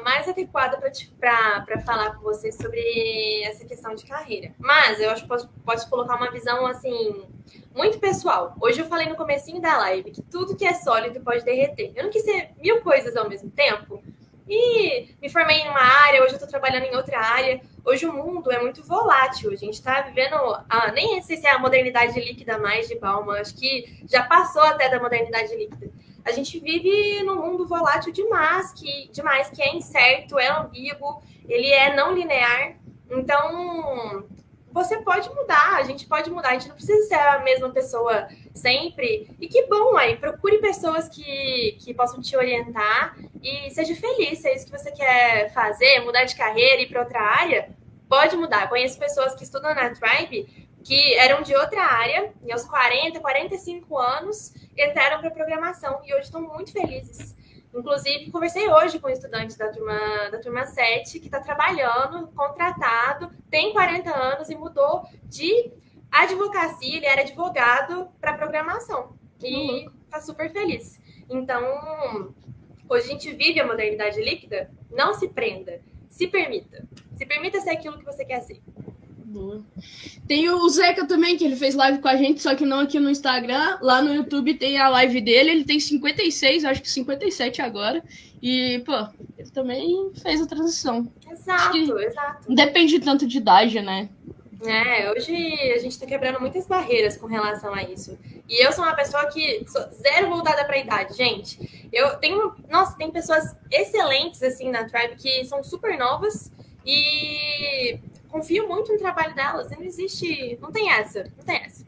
mais adequada para falar com você sobre essa questão de carreira. Mas eu acho que posso, posso colocar uma visão, assim, muito pessoal. Hoje eu falei no comecinho da live que tudo que é sólido pode derreter. Eu não quis ser mil coisas ao mesmo tempo. E me formei em uma área, hoje eu estou trabalhando em outra área. Hoje o mundo é muito volátil. A gente está vivendo, a, nem sei se é a modernidade líquida mais de Palma, acho que já passou até da modernidade líquida. A gente vive num mundo volátil demais, que, demais, que é incerto, é ambíguo, ele é não linear. Então, você pode mudar, a gente pode mudar, a gente não precisa ser a mesma pessoa sempre. E que bom aí, procure pessoas que, que possam te orientar e seja feliz, se é isso que você quer fazer, mudar de carreira, ir para outra área, pode mudar. Conheço pessoas que estudam na Tribe que eram de outra área, e aos 40, 45 anos entraram para programação e hoje estão muito felizes. Inclusive, conversei hoje com um estudante da turma, da turma 7 que está trabalhando, contratado, tem 40 anos e mudou de advocacia, ele era advogado para programação. E está super feliz. Então, hoje a gente vive a modernidade líquida, não se prenda, se permita. Se permita ser aquilo que você quer ser. Boa. Tem o Zeca também, que ele fez live com a gente, só que não aqui no Instagram. Lá no YouTube tem a live dele, ele tem 56, acho que 57 agora. E, pô, ele também fez a transição. Exato, exato. Não depende tanto de idade, né? É, hoje a gente tá quebrando muitas barreiras com relação a isso. E eu sou uma pessoa que sou zero voltada para a idade, gente. Eu tenho, nossa, tem pessoas excelentes assim na Tribe que são super novas e confio muito no trabalho delas. Não existe, não tem essa, não tem essa.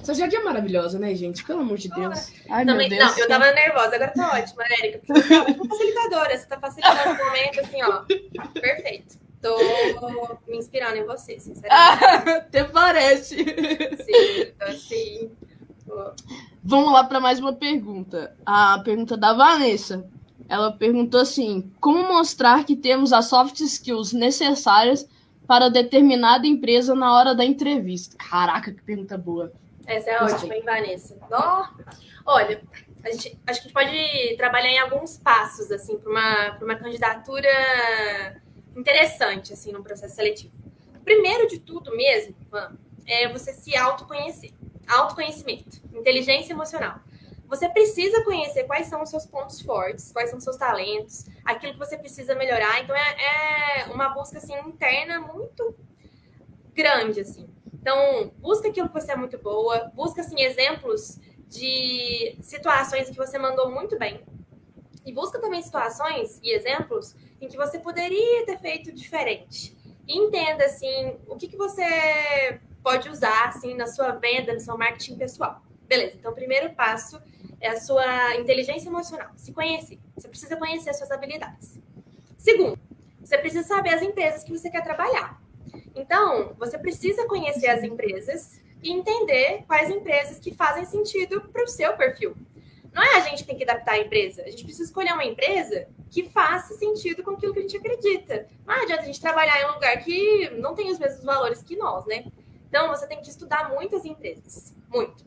Essa Jade é maravilhosa, né, gente? Pelo amor de Deus. Ai, Também, meu Deus. Não, eu tava nervosa, agora tá ótima, Érica. Porque você tá facilitadora. Você tá facilitando o momento, assim, ó. Perfeito. Tô me inspirando em você, sinceramente. Ah, até parece. Sim, então, assim. Vamos lá para mais uma pergunta. A pergunta da Vanessa. Ela perguntou assim: como mostrar que temos as soft skills necessárias para determinada empresa na hora da entrevista? Caraca, que pergunta boa. Essa é Gostei. ótima, hein, Vanessa? Ó, olha, a gente, acho que a gente pode trabalhar em alguns passos, assim, para uma, pra uma candidatura interessante, assim, no processo seletivo. Primeiro de tudo mesmo, Van, é você se autoconhecer. Autoconhecimento, inteligência emocional. Você precisa conhecer quais são os seus pontos fortes, quais são os seus talentos, aquilo que você precisa melhorar. Então, é, é uma busca, assim, interna muito grande, assim. Então, busca aquilo que você é muito boa, busca assim exemplos de situações em que você mandou muito bem. E busca também situações e exemplos em que você poderia ter feito diferente. E entenda assim, o que, que você pode usar assim na sua venda, no seu marketing pessoal. Beleza? Então, o primeiro passo é a sua inteligência emocional, se conhecer. Você precisa conhecer as suas habilidades. Segundo, você precisa saber as empresas que você quer trabalhar. Então, você precisa conhecer as empresas e entender quais empresas que fazem sentido para o seu perfil. Não é a gente que tem que adaptar a empresa, a gente precisa escolher uma empresa que faça sentido com aquilo que a gente acredita. Não adianta a gente trabalhar em um lugar que não tem os mesmos valores que nós, né? Então, você tem que estudar muitas empresas, muito.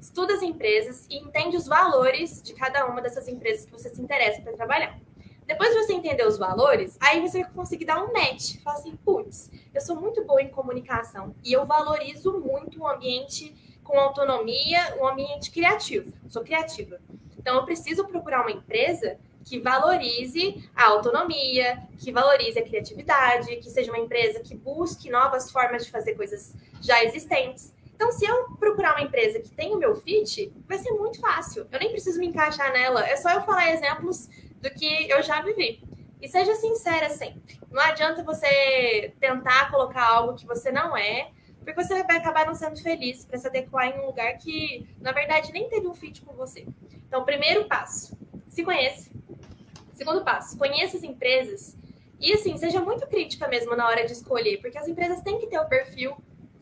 Estuda as empresas e entende os valores de cada uma dessas empresas que você se interessa para trabalhar. Depois de você entender os valores, aí você vai conseguir dar um match. Fala assim, putz, eu sou muito boa em comunicação e eu valorizo muito o ambiente com autonomia, um ambiente criativo. Sou criativa. Então, eu preciso procurar uma empresa que valorize a autonomia, que valorize a criatividade, que seja uma empresa que busque novas formas de fazer coisas já existentes. Então, se eu procurar uma empresa que tem o meu fit, vai ser muito fácil. Eu nem preciso me encaixar nela. É só eu falar exemplos do que eu já vivi. E seja sincera sempre. Não adianta você tentar colocar algo que você não é, porque você vai acabar não sendo feliz para se adequar em um lugar que, na verdade, nem teve um fit com você. Então, primeiro passo, se conheça. Segundo passo, conheça as empresas. E assim, seja muito crítica mesmo na hora de escolher, porque as empresas têm que ter o perfil.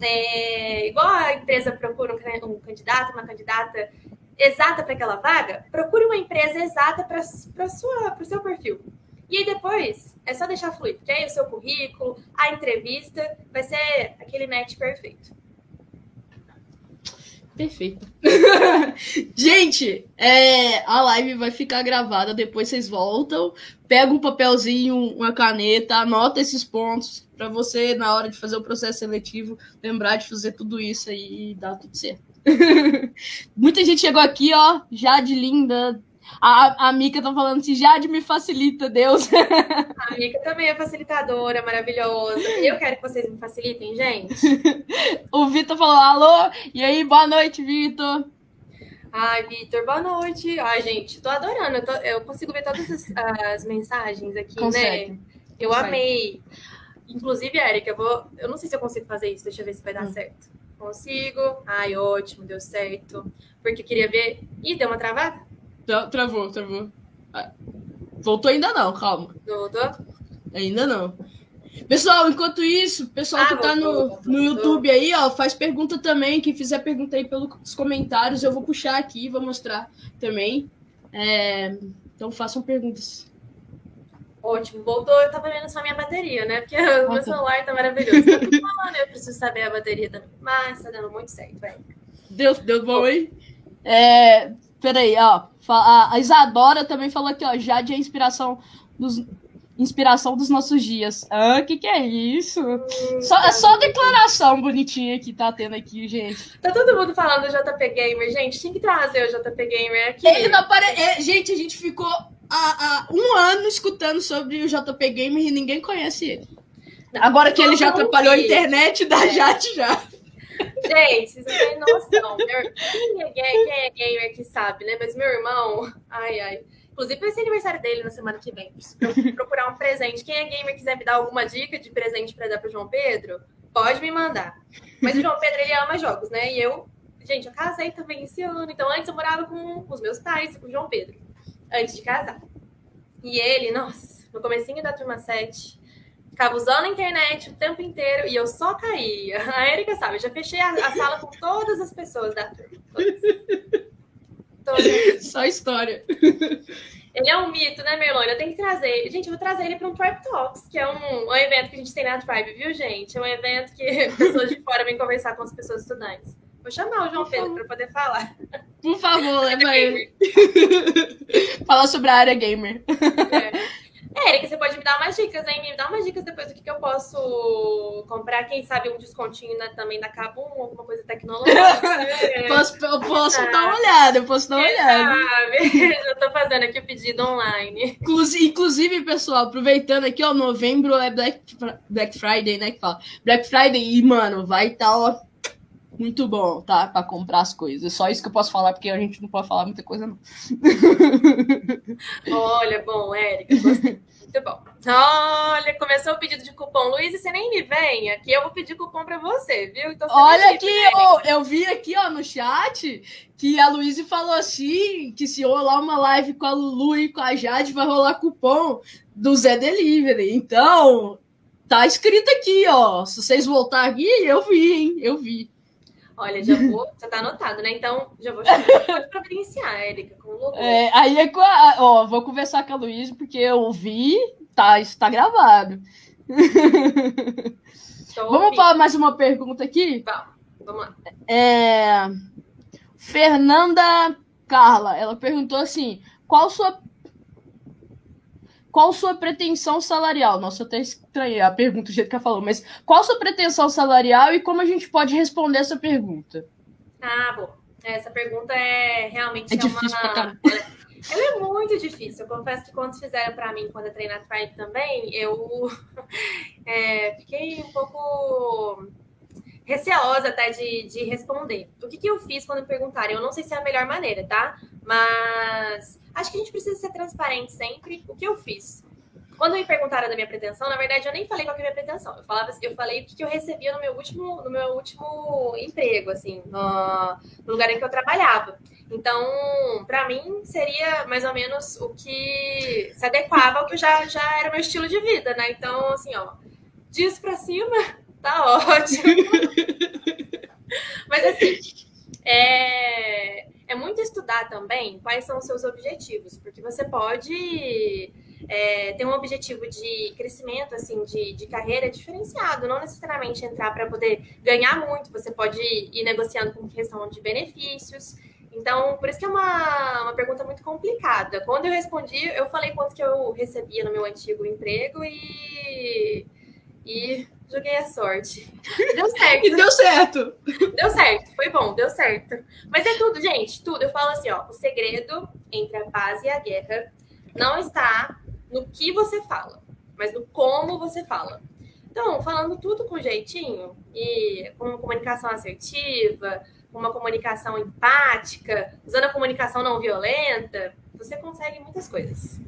É, igual a empresa procura um, um candidato, uma candidata exata para aquela vaga, procure uma empresa exata para o seu perfil. E aí depois é só deixar fluir, porque aí o seu currículo, a entrevista, vai ser aquele match perfeito. Perfeito. Gente, é, a live vai ficar gravada, depois vocês voltam, pega um papelzinho, uma caneta, anota esses pontos para você, na hora de fazer o processo seletivo, lembrar de fazer tudo isso aí e dar tudo certo. Muita gente chegou aqui, ó, Jade linda. A, a Mica tá falando assim, Jade me facilita, Deus. A Mica também é facilitadora, maravilhosa. Eu quero que vocês me facilitem, gente. o Vitor falou, alô, e aí, boa noite, Vitor. Ai, Vitor, boa noite. Ai, gente, tô adorando. Eu, tô, eu consigo ver todas as, as mensagens aqui, Consegue. né? Eu Consegue. amei. Inclusive, Érica, eu vou. Eu não sei se eu consigo fazer isso, deixa eu ver se vai dar Hum. certo. Consigo. Ai, ótimo, deu certo. Porque eu queria ver. Ih, deu uma travada? Tra- Travou, travou. Ah, Voltou ainda não, calma. Voltou? Ainda não. Pessoal, enquanto isso, pessoal Ah, que tá voltou, no, voltou, no voltou. YouTube aí, ó, faz pergunta também. Quem fizer pergunta aí pelos comentários, eu vou puxar aqui e vou mostrar também. É, então façam perguntas. Ótimo, voltou. Eu tava vendo só minha bateria, né? Porque o meu tá. celular tá maravilhoso. Tá tudo falando, eu preciso saber a bateria também. Mas tá dando muito certo, velho. Deu, deu bom, hein? É, peraí, ó. A Isadora também falou aqui, ó. Jade é inspiração dos, inspiração dos nossos dias. Ah, que que é isso? Só, é só declaração bonitinha que tá tendo aqui, gente. Tá todo mundo falando do JP Gamer, gente. Tinha que trazer o JP Gamer aqui. Ele não apare... é, gente, a gente ficou há, há um ano escutando sobre o JP Gamer e ninguém conhece ele. Agora que ele já atrapalhou a internet da Jade já. Gente, vocês não têm noção. Quem, é, quem é gamer que sabe, né? Mas meu irmão, ai, ai. Inclusive, vai ser aniversário dele na semana que vem. Preciso procurar um presente. Quem é gamer quiser me dar alguma dica de presente para dar pro João Pedro, pode me mandar. Mas o João Pedro, ele ama jogos, né? E eu, gente, eu casei também esse ano. Então, antes eu morava com os meus pais e com o João Pedro. Antes de casar. E ele, nossa, no comecinho da turma 7, ficava usando a internet o tempo inteiro e eu só caía. A Erika sabe, eu já fechei a, a sala com todas as pessoas da turma. Todas. todas. Só história. Ele é um mito, né, Merlone? Eu tenho que trazer. Gente, eu vou trazer ele para um Tribe Talks, que é um, um evento que a gente tem na Tribe, viu, gente? É um evento que pessoas de fora vêm conversar com as pessoas estudantes. Vou chamar o João Pedro para poder falar. Por favor, leva ele. Falar sobre a área gamer. É. É, Erika, você pode me dar umas dicas, hein? Me dá umas dicas depois do que, que eu posso comprar. Quem sabe um descontinho né, também da Cabum, alguma coisa tecnológica. posso, eu posso ah, dar uma olhada, eu posso dar uma olhada. Sabe? Já tô fazendo aqui o pedido online. Inclusive, inclusive, pessoal, aproveitando aqui, ó, novembro é Black, Black Friday, né? Que fala. Black Friday, e, mano, vai estar, tá, ó muito bom, tá? Para comprar as coisas. Só isso que eu posso falar, porque a gente não pode falar muita coisa, não. Olha, bom, Érica, gostei. Muito bom. Olha, começou o pedido de cupom. Luiz, você nem me venha, que eu vou pedir cupom para você, viu? Então, você Olha aqui, eu, eu vi aqui ó, no chat que a Luísa falou assim: que se rolar uma live com a Lulu e com a Jade, vai rolar cupom do Zé Delivery. Então, tá escrito aqui, ó. Se vocês voltar aqui, eu vi, hein? Eu vi. Olha, já vou, já tá anotado, né? Então, já vou chamar, pode providenciar, Érica, com o logo. É, aí é ó, vou conversar com a Luísa, porque eu ouvi, tá, isso tá gravado. Vamos falar mais uma pergunta aqui? Vamos, vamos lá. É, Fernanda Carla, ela perguntou assim, qual sua qual sua pretensão salarial? Nossa, eu até estranhei a pergunta do jeito que ela falou, mas qual sua pretensão salarial e como a gente pode responder essa pergunta? Ah, bom. Essa pergunta é realmente é, é difícil uma... Ela é muito difícil. Eu confesso que quando fizeram para mim, quando eu treinei na Tribe também, eu é, fiquei um pouco receosa até de, de responder. O que, que eu fiz quando me perguntaram? Eu não sei se é a melhor maneira, tá? Mas acho que a gente precisa ser transparente sempre. O que eu fiz? Quando me perguntaram da minha pretensão, na verdade eu nem falei qual que era a minha pretensão. Eu falava, eu falei o que, que eu recebia no meu último, no meu último emprego, assim, no, no lugar em que eu trabalhava. Então, para mim seria mais ou menos o que se adequava ao que já já era o meu estilo de vida, né? Então, assim, ó, disso para cima, tá ótimo. Mas assim, é, é muito estudar também quais são os seus objetivos, porque você pode é, ter um objetivo de crescimento, assim, de, de carreira diferenciado, não necessariamente entrar para poder ganhar muito, você pode ir negociando com questão de benefícios. Então, por isso que é uma, uma pergunta muito complicada. Quando eu respondi, eu falei quanto que eu recebia no meu antigo emprego e, e joguei a sorte. Deu certo. e deu certo. Deu certo, foi bom, deu certo. Mas é tudo, gente, tudo. Eu falo assim, ó, o segredo entre a paz e a guerra não está no que você fala, mas no como você fala. Então, falando tudo com jeitinho e com uma comunicação assertiva, uma comunicação empática, usando a comunicação não violenta, você consegue muitas coisas.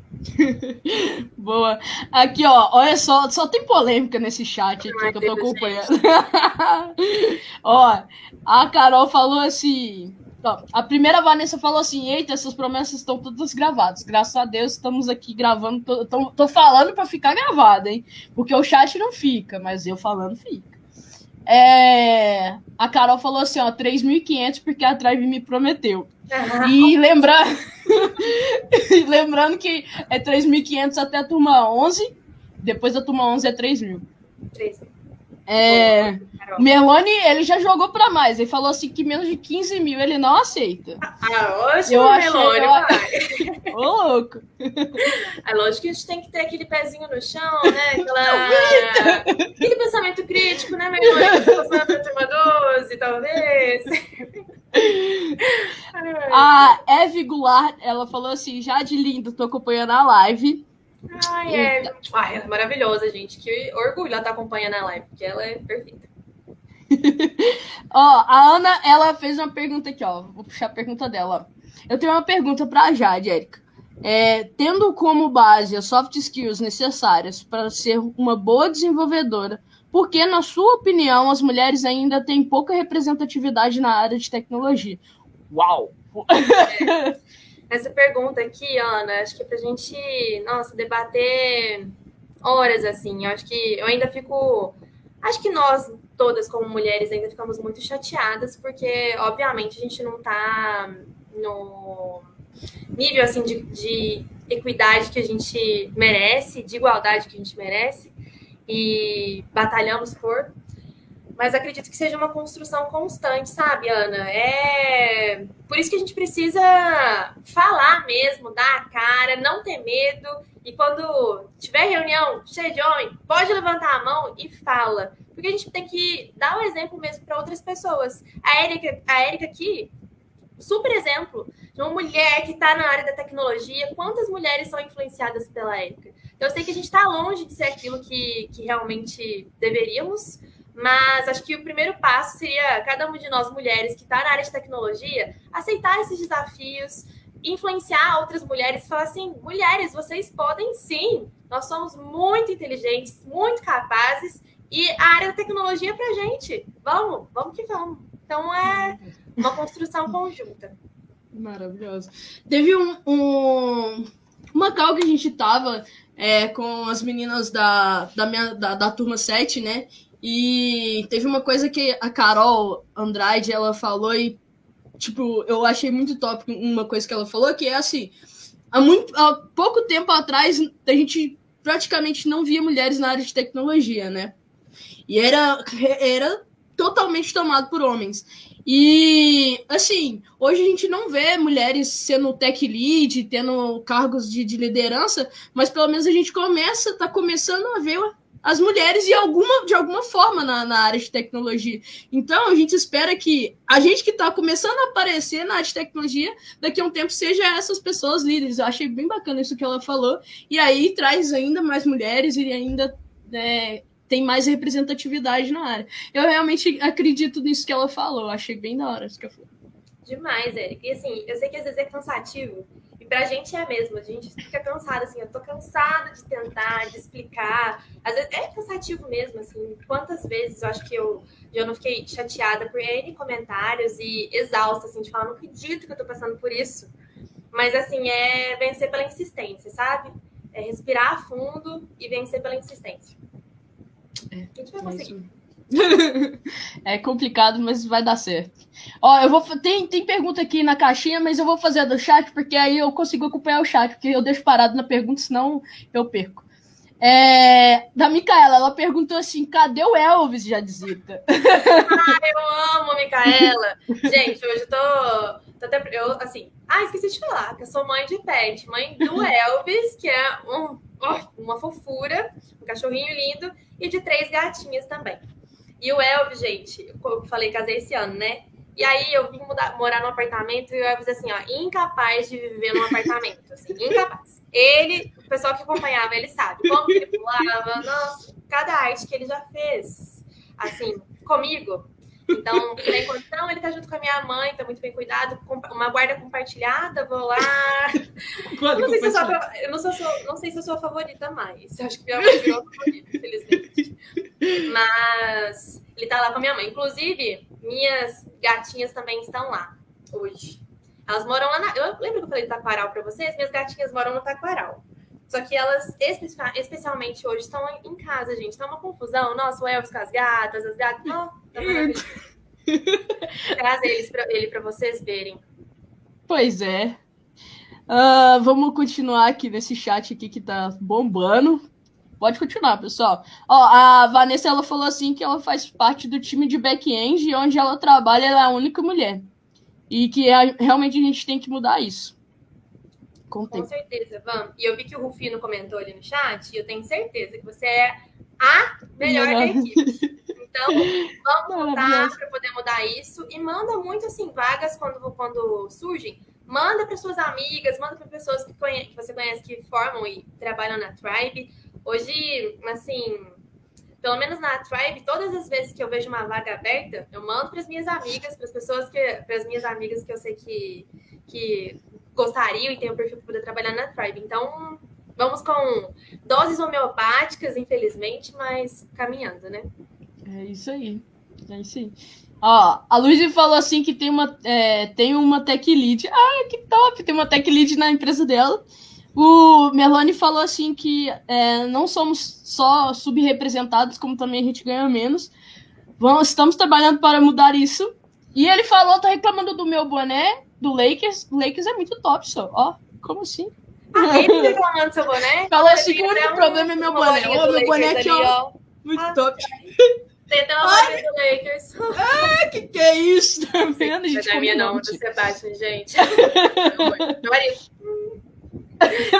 Boa. Aqui, ó, olha só, só tem polêmica nesse chat aqui que eu tô acompanhando. ó, a Carol falou assim. Ó, a primeira Vanessa falou assim: Eita, essas promessas estão todas gravadas. Graças a Deus estamos aqui gravando. Tô, tô, tô falando para ficar gravado, hein? Porque o chat não fica, mas eu falando fica. É, a Carol falou assim, ó, 3.500 porque a Tribe me prometeu. E lembrando, lembrando que é 3.500 até a turma 11, depois da turma 11 é 3.000. 3.000. É, o Merlone, ele já jogou para mais. Ele falou assim que menos de 15 mil ele não aceita. Ah, hoje eu achei, vai. Ô, louco. É lógico que a gente tem que ter aquele pezinho no chão, né? Aquela... aquele pensamento crítico, né, Merlone? Passando turma 12, talvez. A Eve Goulart, ela falou assim, já de lindo, tô acompanhando a live. Ai, é. Ai, ela é maravilhosa, gente. Que orgulho ela tá acompanhando a live, porque ela é perfeita. ó, a Ana, ela fez uma pergunta aqui, ó. Vou puxar a pergunta dela. Eu tenho uma pergunta para a Jade, Érica. É, tendo como base as soft skills necessárias para ser uma boa desenvolvedora, por que, na sua opinião, as mulheres ainda têm pouca representatividade na área de tecnologia? Uau! É. Essa pergunta aqui, Ana, acho que é para a gente, nossa, debater horas, assim. Eu acho que eu ainda fico. Acho que nós, todas como mulheres, ainda ficamos muito chateadas, porque, obviamente, a gente não está no nível assim de, de equidade que a gente merece, de igualdade que a gente merece e batalhamos por. Mas acredito que seja uma construção constante, sabe, Ana? É por isso que a gente precisa falar mesmo, dar a cara, não ter medo. E quando tiver reunião cheia de homem, pode levantar a mão e fala. Porque a gente tem que dar o um exemplo mesmo para outras pessoas. A Érica, a Érica aqui, super exemplo de uma mulher que está na área da tecnologia. Quantas mulheres são influenciadas pela Érica? Então, eu sei que a gente está longe de ser aquilo que, que realmente deveríamos, mas acho que o primeiro passo seria cada uma de nós, mulheres que está na área de tecnologia, aceitar esses desafios, influenciar outras mulheres e falar assim: mulheres, vocês podem sim, nós somos muito inteligentes, muito capazes e a área da tecnologia é para gente. Vamos, vamos que vamos. Então, é uma construção conjunta. Maravilhoso. Teve um, um, uma cal que a gente tava é, com as meninas da, da, minha, da, da turma 7, né? E teve uma coisa que a Carol Andrade, ela falou e, tipo, eu achei muito top uma coisa que ela falou, que é assim, há, muito, há pouco tempo atrás, a gente praticamente não via mulheres na área de tecnologia, né? E era, era totalmente tomado por homens. E, assim, hoje a gente não vê mulheres sendo tech lead, tendo cargos de, de liderança, mas pelo menos a gente começa, tá começando a ver as mulheres de alguma, de alguma forma na, na área de tecnologia. Então, a gente espera que a gente que está começando a aparecer na área de tecnologia, daqui a um tempo seja essas pessoas líderes. Eu achei bem bacana isso que ela falou. E aí traz ainda mais mulheres e ainda é, tem mais representatividade na área. Eu realmente acredito nisso que ela falou. Achei bem da hora isso que ela falou. Demais, Eric. E assim, eu sei que às vezes é cansativo. E pra gente é mesmo. A gente fica cansado, assim. Eu tô cansada de tentar, de explicar. Às vezes é cansativo mesmo, assim. Quantas vezes eu acho que eu, eu não fiquei chateada por N comentários e exausta, assim, de falar, não acredito que eu tô passando por isso. Mas, assim, é vencer pela insistência, sabe? É respirar fundo e vencer pela insistência. É, a gente vai conseguir. é complicado, mas vai dar certo. Ó, eu vou tem, tem pergunta aqui na caixinha, mas eu vou fazer a do chat porque aí eu consigo acompanhar o chat, porque eu deixo parado na pergunta, senão eu perco. É, da Micaela, ela perguntou assim: cadê o Elvis, Jadzita? Ah, eu amo a Micaela. Gente, hoje eu tô, tô até. Eu, assim, ah, esqueci de falar que eu sou mãe de pet, mãe do Elvis, que é um, uma fofura, um cachorrinho lindo e de três gatinhas também. E o Elvis, gente, eu falei, casei esse ano, né? E aí eu vim mudar, morar num apartamento e o Elvis, assim, ó, incapaz de viver num apartamento, assim, incapaz. Ele, o pessoal que acompanhava, ele sabe como que ele pulava, nossa, cada arte que ele já fez, assim, comigo. Então, tem condição, ele tá junto com a minha mãe, tá muito bem cuidado, uma guarda compartilhada, vou lá. Guarda não sei se eu, sou, eu não, sou, não sei se eu sou a favorita mais. Eu acho que minha mãe virou a favorita, infelizmente. Mas ele tá lá com a minha mãe. Inclusive, minhas gatinhas também estão lá hoje. Elas moram lá na. Eu lembro que eu falei do Taquaral pra vocês? Minhas gatinhas moram no Taquaral. Só que elas, especialmente hoje, estão em casa, gente. Tá uma confusão. Nossa, o Elvis com as gatas, as gatas. Não, tá Traz eles pra, ele para vocês verem. Pois é. Uh, vamos continuar aqui nesse chat aqui que tá bombando. Pode continuar, pessoal. Ó, a Vanessa ela falou assim que ela faz parte do time de back-end e onde ela trabalha ela é a única mulher. E que é, realmente a gente tem que mudar isso. Com, Com certeza, vamos. E eu vi que o Rufino comentou ali no chat, e eu tenho certeza que você é a melhor da equipe. Então, vamos lutar para poder mudar isso. E manda muito, assim, vagas quando, quando surgem. Manda para suas amigas, manda para pessoas que, conhe que você conhece que formam e trabalham na Tribe. Hoje, assim, pelo menos na Tribe, todas as vezes que eu vejo uma vaga aberta, eu mando para as minhas amigas, para as pessoas que, para as minhas amigas que eu sei que, que gostariam e têm o perfil para poder trabalhar na Tribe. Então, vamos com doses homeopáticas, infelizmente, mas caminhando, né? É isso aí. É isso aí. Ó, a Luísa falou assim que tem uma, é, tem uma tech lead. Ah, que top! Tem uma tech lead na empresa dela. O Meloni falou assim que é, não somos só subrepresentados, como também a gente ganha menos. Vamos, estamos trabalhando para mudar isso. E ele falou, tá reclamando do meu boné, do Lakers. O Lakers é muito top, só. Ó, como assim? Ah, ele reclamando do seu boné? Falou assim que o único problema é meu boné. Meu boné aqui, ó. Muito ah, top. Tem até uma do Lakers. Ah, que que é isso? Tá vendo? Gente, não é minha não, do Sebastian, gente. Meu marido.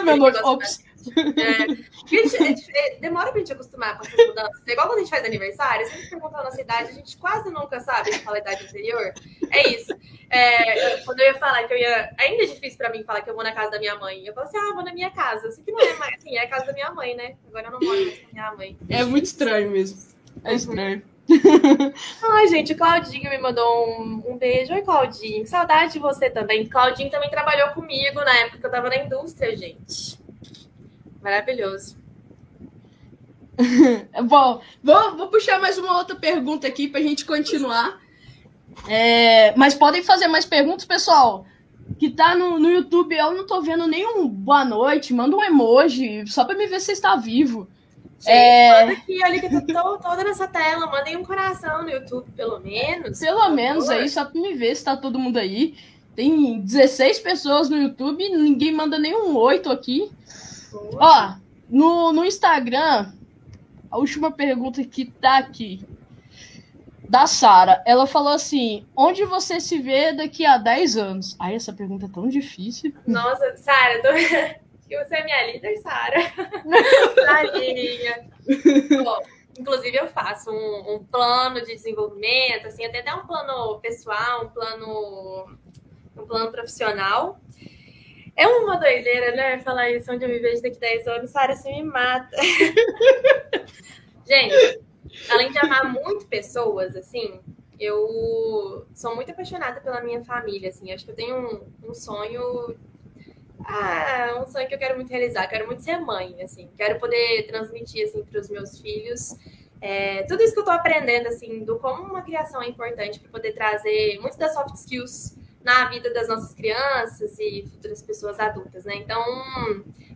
Meu nome, ops. É, é, demora pra gente acostumar com essas mudanças. É igual quando a gente faz aniversário, sempre perguntando a nossa idade, a gente quase nunca sabe se fala a idade anterior. É isso. É, quando eu ia falar que eu ia. Ainda é difícil pra mim falar que eu vou na casa da minha mãe. Eu falo assim, ah, vou na minha casa. Sei que não é mais assim, é a casa da minha mãe, né? Agora eu não moro mais com a minha mãe. É muito estranho mesmo. É estranho. Ai, gente, o Claudinho me mandou um, um, beijo. Oi, Claudinho. Saudade de você também. Claudinho também trabalhou comigo na época que eu tava na indústria, gente. Maravilhoso. Bom, vou, vou puxar mais uma outra pergunta aqui pra gente continuar. É, mas podem fazer mais perguntas, pessoal. Que tá no, no YouTube, eu não tô vendo nenhum boa noite. Manda um emoji, só pra me ver se está vivo. Gente, é... manda aqui, olha que eu tô toda nessa tela. Mandem um coração no YouTube, pelo menos. Pelo menos aí, só pra me ver se tá todo mundo aí. Tem 16 pessoas no YouTube, ninguém manda nenhum oito aqui. Ó, no, no Instagram, a última pergunta que tá aqui. Da Sara, ela falou assim: onde você se vê daqui a 10 anos? Ai, essa pergunta é tão difícil. Nossa, Sara, tô... você é minha líder, Sara. Tadinha. Bom, inclusive, eu faço um, um, plano de desenvolvimento, assim, até um plano pessoal, um plano, um plano profissional. É uma doideira, né? Falar isso onde eu me vejo daqui a 10 anos, Sara, você me mata. Gente, além de amar muito pessoas, assim, eu sou muito apaixonada pela minha família, assim. Acho que eu tenho um, um sonho ah, um sonho que eu quero muito realizar. Quero muito ser mãe, assim. Quero poder transmitir, assim, para os meus filhos é, tudo isso que eu estou aprendendo, assim, do como uma criação é importante para poder trazer muitas das soft skills na vida das nossas crianças e futuras pessoas adultas, né? Então,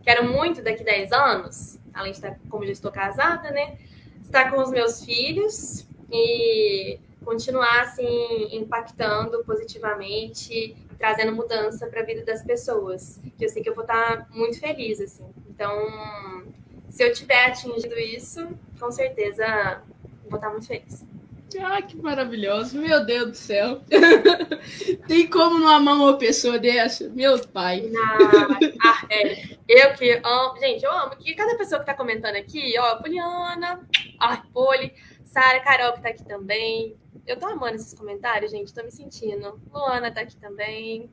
quero muito daqui a 10 anos, além de estar, como já estou casada, né? Estar com os meus filhos e continuar, assim, impactando positivamente trazendo mudança para a vida das pessoas. Que eu sei que eu vou estar muito feliz, assim. Então, se eu tiver atingido isso, com certeza vou estar muito feliz. Ah, que maravilhoso. Meu Deus do céu. Tem como não amar uma pessoa dessa? Meu pai. Não, ah, é. Eu que amo. Gente, eu amo que cada pessoa que tá comentando aqui, ó, Poliana, ai, Poli, Sara, Carol que tá aqui também, eu tô amando esses comentários, gente. Tô me sentindo. Luana tá aqui também.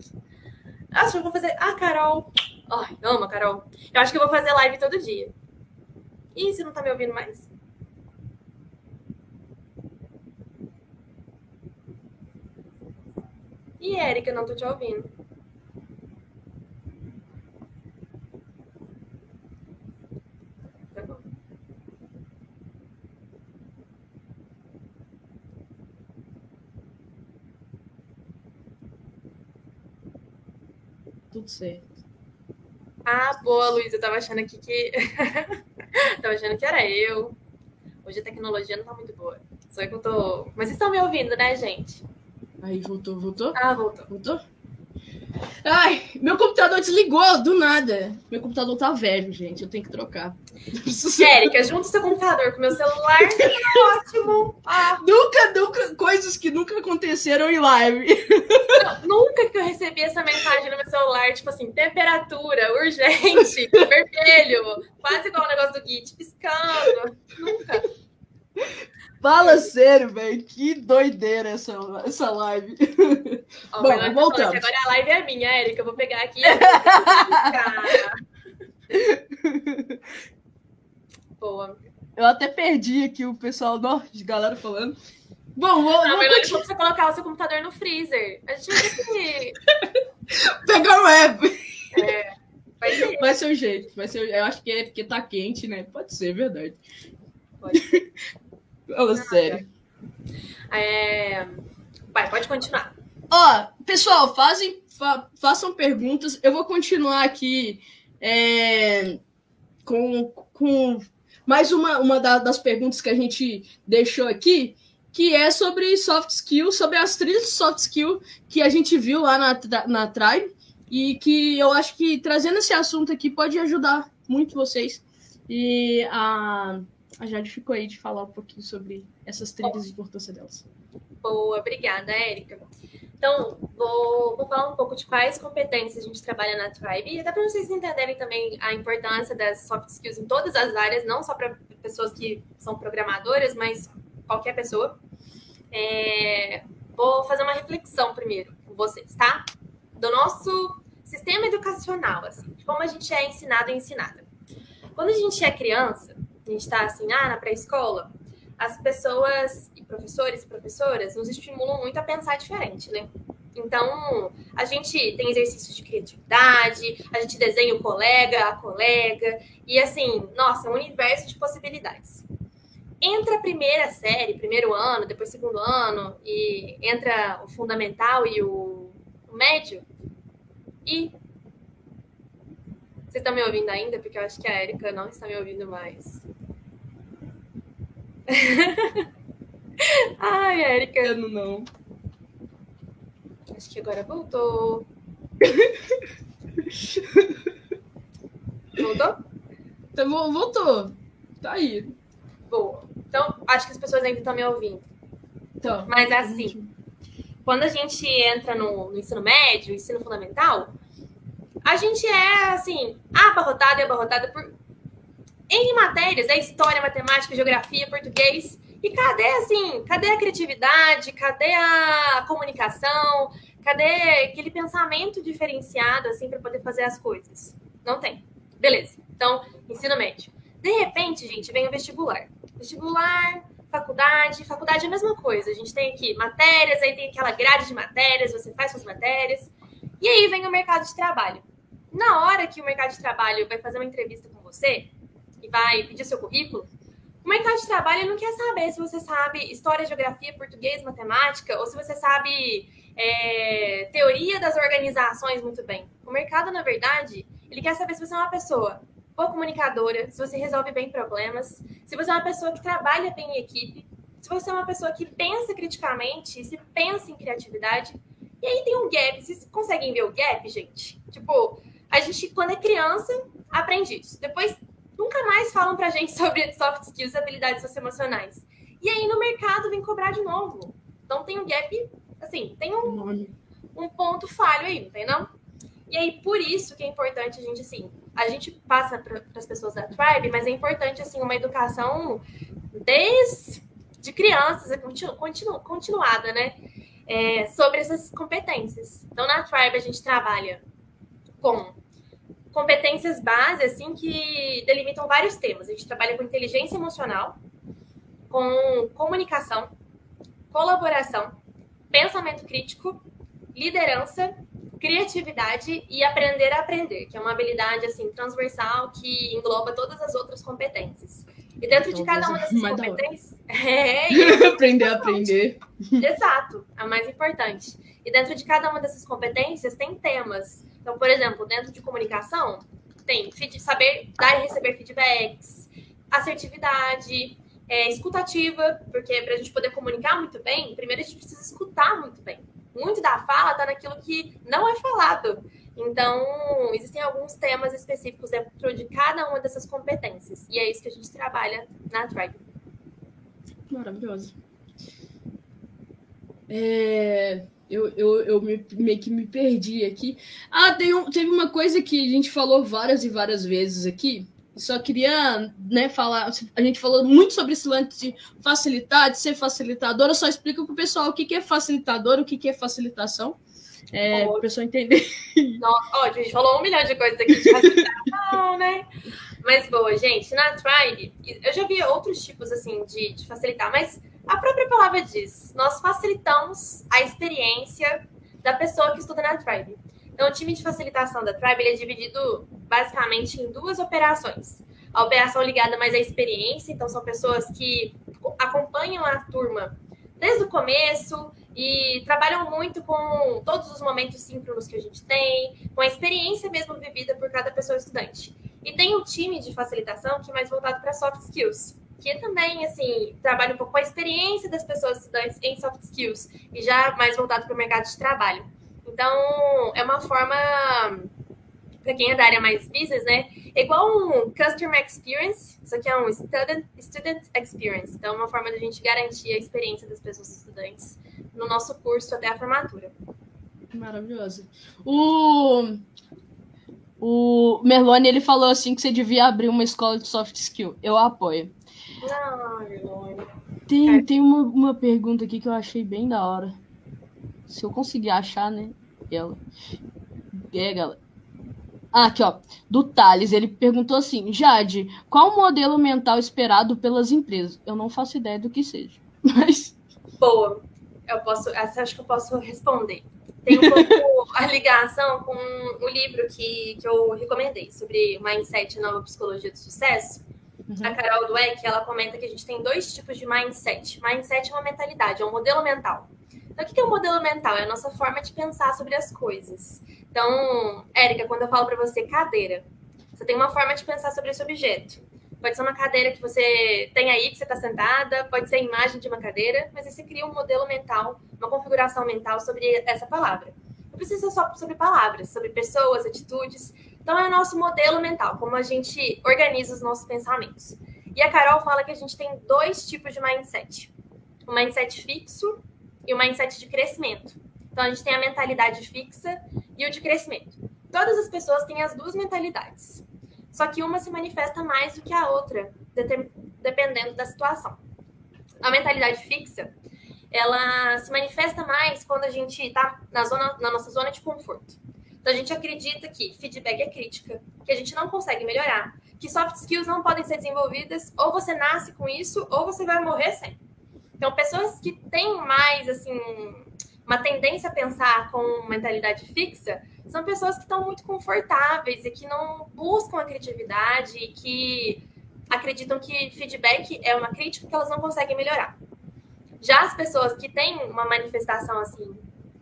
Acho que eu vou fazer. Ah, Carol. Ai, amo Carol. Eu acho que eu vou fazer live todo dia. Ih, você não tá me ouvindo mais? E Érica, não tô te ouvindo. tudo certo. Ah, boa, Luiz. Eu tava achando aqui que. tava achando que era eu. Hoje a tecnologia não tá muito boa. Só que eu tô. Mas vocês estão me ouvindo, né, gente? Aí, voltou, voltou? Ah, voltou. Voltou? Ai, meu computador desligou do nada. Meu computador tá velho, gente. Eu tenho que trocar. Érica, junta seu computador com meu celular. Tá ótimo. Ah. Nunca, nunca. Coisas que nunca aconteceram em live. Não, nunca que eu recebi essa mensagem no meu celular, tipo assim, temperatura, urgente, vermelho. Quase igual o negócio do Git, piscando. Nunca. Fala sério, velho. Que doideira essa, essa live. Oh, Bom, voltamos. Agora a live é minha, Érica. Eu vou pegar aqui. Boa. eu até perdi aqui o pessoal de galera falando. Bom, vou. Não, melhor continuar. você colocar o seu computador no freezer. A gente tem que. Pegar o app. É. Vai ser. vai ser o jeito. Vai ser, eu acho que é porque tá quente, né? Pode ser, verdade. Pode ser. Fala sério. É... Vai, pode continuar. Ó, pessoal, fazem, fa façam perguntas. Eu vou continuar aqui é, com, com mais uma, uma das perguntas que a gente deixou aqui, que é sobre soft skill, sobre as trilhas de soft skill que a gente viu lá na, na Tribe e que eu acho que trazendo esse assunto aqui pode ajudar muito vocês. E a, a Jade ficou aí de falar um pouquinho sobre essas trilhas e a importância delas. Boa, obrigada, Érica. Então, vou, vou falar um pouco de quais competências a gente trabalha na Tribe, e até para vocês entenderem também a importância das soft skills em todas as áreas, não só para pessoas que são programadoras, mas qualquer pessoa. É, vou fazer uma reflexão primeiro com vocês, tá? Do nosso sistema educacional, assim, de como a gente é ensinado e ensinada. Quando a gente é criança, a gente está assim, ah, na pré-escola, as pessoas, e professores e professoras, nos estimulam muito a pensar diferente, né? Então, a gente tem exercícios de criatividade, a gente desenha o colega, a colega, e assim, nossa, é um universo de possibilidades. Entra a primeira série, primeiro ano, depois segundo ano, e entra o fundamental e o, o médio, e. Vocês estão me ouvindo ainda? Porque eu acho que a Erika não está me ouvindo mais. Ai, Érica. Eu não, não. Acho que agora voltou. voltou? Então, voltou. Tá aí. Boa. Então, acho que as pessoas ainda estão me ouvindo. Então, Mas assim, quando a gente entra no, no ensino médio, ensino fundamental, a gente é assim, abarrotada e abarrotada por em matérias, é história, matemática, geografia, português. E cadê, assim, cadê a criatividade? Cadê a comunicação? Cadê aquele pensamento diferenciado, assim, para poder fazer as coisas? Não tem. Beleza. Então, ensino médio. De repente, gente, vem o vestibular. Vestibular, faculdade. Faculdade é a mesma coisa. A gente tem aqui matérias, aí tem aquela grade de matérias, você faz suas matérias. E aí vem o mercado de trabalho. Na hora que o mercado de trabalho vai fazer uma entrevista com você, vai pedir seu currículo, o mercado de trabalho não quer saber se você sabe história, geografia, português, matemática, ou se você sabe é, teoria das organizações muito bem. O mercado, na verdade, ele quer saber se você é uma pessoa boa comunicadora, se você resolve bem problemas, se você é uma pessoa que trabalha bem em equipe, se você é uma pessoa que pensa criticamente, se pensa em criatividade. E aí tem um gap. Vocês conseguem ver o gap, gente? Tipo, a gente, quando é criança, aprende isso. Depois nunca mais falam pra gente sobre soft skills e habilidades socioemocionais. E aí no mercado vem cobrar de novo. Então tem um gap, assim, tem um, um ponto falho aí, não tem não? E aí por isso que é importante a gente, assim, a gente passa para as pessoas da Tribe, mas é importante, assim, uma educação desde crianças, continu, continu, continuada, né? É, sobre essas competências. Então, na Tribe, a gente trabalha com competências base, assim, que delimitam vários temas. A gente trabalha com inteligência emocional, com comunicação, colaboração, pensamento crítico, liderança, criatividade e aprender a aprender, que é uma habilidade assim transversal que engloba todas as outras competências. E dentro de cada uma dessas competências, é, aprender a aprender. Exato, a mais importante. E dentro de cada uma dessas competências tem temas. Então, por exemplo, dentro de comunicação, tem saber dar e receber feedbacks, assertividade, é, escutativa, porque para a gente poder comunicar muito bem, primeiro a gente precisa escutar muito bem. Muito da fala está naquilo que não é falado. Então, existem alguns temas específicos dentro de cada uma dessas competências. E é isso que a gente trabalha na Tribe. Maravilhoso. É, eu, eu, eu me, meio que me perdi aqui. Ah, tem um, teve uma coisa que a gente falou várias e várias vezes aqui. Só queria né, falar. A gente falou muito sobre esse lance de facilitar, de ser facilitadora. Só explica para o pessoal o que, que é facilitador, o que, que é facilitação. É, para o pessoal entender. Nossa, ó, a gente falou um milhão de coisas aqui de facilitação, né? Mas boa, gente, na Tribe, eu já vi outros tipos assim de, de facilitar, mas a própria palavra diz: nós facilitamos a experiência da pessoa que estuda na Tribe. Então, o time de facilitação da Tribe é dividido basicamente em duas operações. A operação ligada mais à experiência, então são pessoas que acompanham a turma desde o começo e trabalham muito com todos os momentos síncronos que a gente tem, com a experiência mesmo vivida por cada pessoa estudante. E tem o time de facilitação que é mais voltado para soft skills, que também, assim, trabalha um pouco com a experiência das pessoas estudantes em soft skills e já mais voltado para o mercado de trabalho. Então, é uma forma, para quem é da área mais business, né? É igual um Customer Experience, isso aqui é um Student, student Experience. Então, é uma forma de a gente garantir a experiência das pessoas estudantes no nosso curso até a formatura. Maravilhoso. O, o Merlone, ele falou assim que você devia abrir uma escola de soft skill. Eu apoio. Tem, tem uma, uma pergunta aqui que eu achei bem da hora. Se eu conseguir achar, né? Ela. É, galera. Ah, aqui, ó. Do Thales, ele perguntou assim: Jade, qual o modelo mental esperado pelas empresas? Eu não faço ideia do que seja. Mas. Boa. Eu posso. Essa acho que eu posso responder. Tem um pouco a ligação com o livro que, que eu recomendei sobre Mindset e Nova Psicologia do Sucesso. Uhum. A Carol Dweck, ela comenta que a gente tem dois tipos de mindset. Mindset é uma mentalidade, é um modelo mental. Então, o que é um modelo mental? É a nossa forma de pensar sobre as coisas. Então, Érica, quando eu falo para você cadeira, você tem uma forma de pensar sobre esse objeto. Pode ser uma cadeira que você tem aí, que você está sentada, pode ser a imagem de uma cadeira, mas aí você cria um modelo mental, uma configuração mental sobre essa palavra. Não precisa ser só sobre palavras, sobre pessoas, atitudes. Então, é o nosso modelo mental, como a gente organiza os nossos pensamentos. E a Carol fala que a gente tem dois tipos de mindset: o mindset fixo e o mindset de crescimento. Então, a gente tem a mentalidade fixa e o de crescimento. Todas as pessoas têm as duas mentalidades. Só que uma se manifesta mais do que a outra, dependendo da situação. A mentalidade fixa, ela se manifesta mais quando a gente está na, na nossa zona de conforto. Então, a gente acredita que feedback é crítica, que a gente não consegue melhorar, que soft skills não podem ser desenvolvidas, ou você nasce com isso, ou você vai morrer sem. Então, pessoas que têm mais, assim, uma tendência a pensar com mentalidade fixa são pessoas que estão muito confortáveis e que não buscam a criatividade e que acreditam que feedback é uma crítica que elas não conseguem melhorar. Já as pessoas que têm uma manifestação assim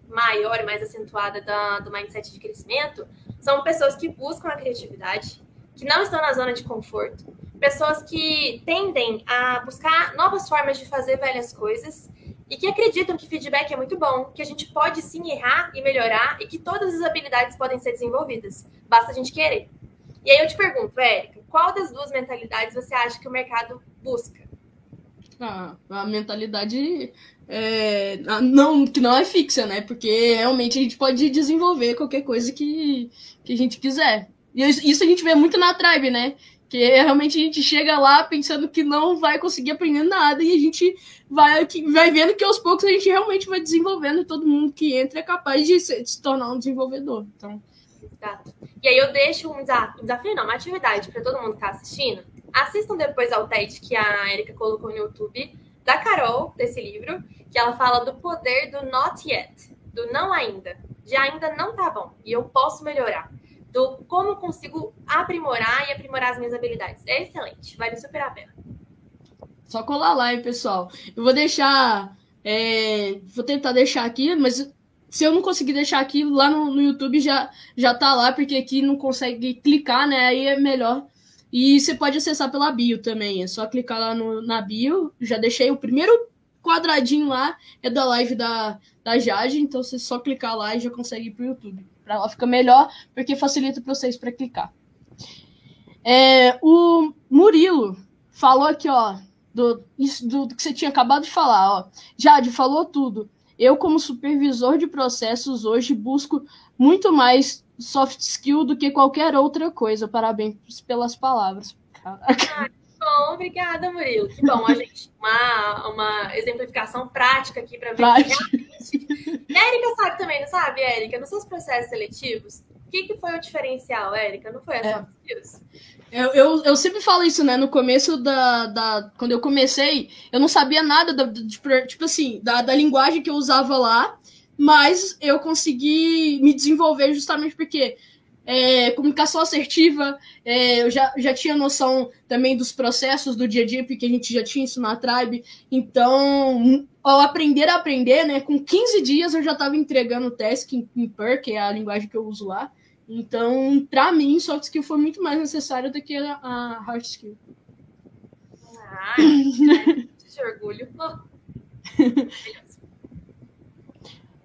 maior e mais acentuada da, do mindset de crescimento são pessoas que buscam a criatividade, que não estão na zona de conforto, pessoas que tendem a buscar novas formas de fazer velhas coisas e que acreditam que feedback é muito bom, que a gente pode sim errar e melhorar e que todas as habilidades podem ser desenvolvidas, basta a gente querer. E aí eu te pergunto, Érica, qual das duas mentalidades você acha que o mercado busca? Ah, a mentalidade é, não, que não é fixa, né? Porque realmente a gente pode desenvolver qualquer coisa que, que a gente quiser. E isso a gente vê muito na Tribe, né? Que realmente a gente chega lá pensando que não vai conseguir aprender nada e a gente vai, vai vendo que aos poucos a gente realmente vai desenvolvendo e todo mundo que entra é capaz de se, de se tornar um desenvolvedor. Então... Exato. E aí eu deixo um desafio, desafio não, uma atividade para todo mundo que está assistindo. Assistam depois ao TED que a Erika colocou no YouTube, da Carol, desse livro, que ela fala do poder do not yet, do não ainda, de ainda não tá bom e eu posso melhorar do como consigo aprimorar e aprimorar as minhas habilidades. É excelente, vale super a pena. Só colar lá, hein, pessoal. Eu vou deixar. É, vou tentar deixar aqui, mas se eu não conseguir deixar aqui, lá no, no, YouTube já, já tá lá, porque aqui não consegue clicar, né? Aí é melhor. E você pode acessar pela bio também. É só clicar lá no, na bio. Já deixei o primeiro quadradinho lá, é da live da, da Jade, então você só clicar lá e já consegue ir pro YouTube para ela ficar melhor, porque facilita para vocês para clicar. É, o Murilo falou aqui, ó, do, do, do, que você tinha acabado de falar, ó. Jade falou tudo. Eu, como supervisor de processos, hoje busco muito mais soft skill do que qualquer outra coisa. Parabéns pelas palavras. Caraca. bom, obrigada, Murilo. Que bom, a gente uma, uma exemplificação prática aqui para ver prática. que Érica sabe também, não sabe, Érica? Nos seus processos seletivos, o que, que foi o diferencial, Érica? Não foi a é. skills? Eu, eu, eu, sempre falo isso, né? No começo da, da. Quando eu comecei, eu não sabia nada da, de, tipo assim, da, da linguagem que eu usava lá, mas eu consegui me desenvolver justamente porque é, comunicação assertiva, é, eu já, já tinha noção também dos processos do dia a dia, porque a gente já tinha isso na Tribe. Então, ao aprender a aprender, né, com 15 dias eu já estava entregando o task em, em Per, que é a linguagem que eu uso lá. Então, para mim, soft skill foi muito mais necessário do que a, a hard skill. Ah, de orgulho.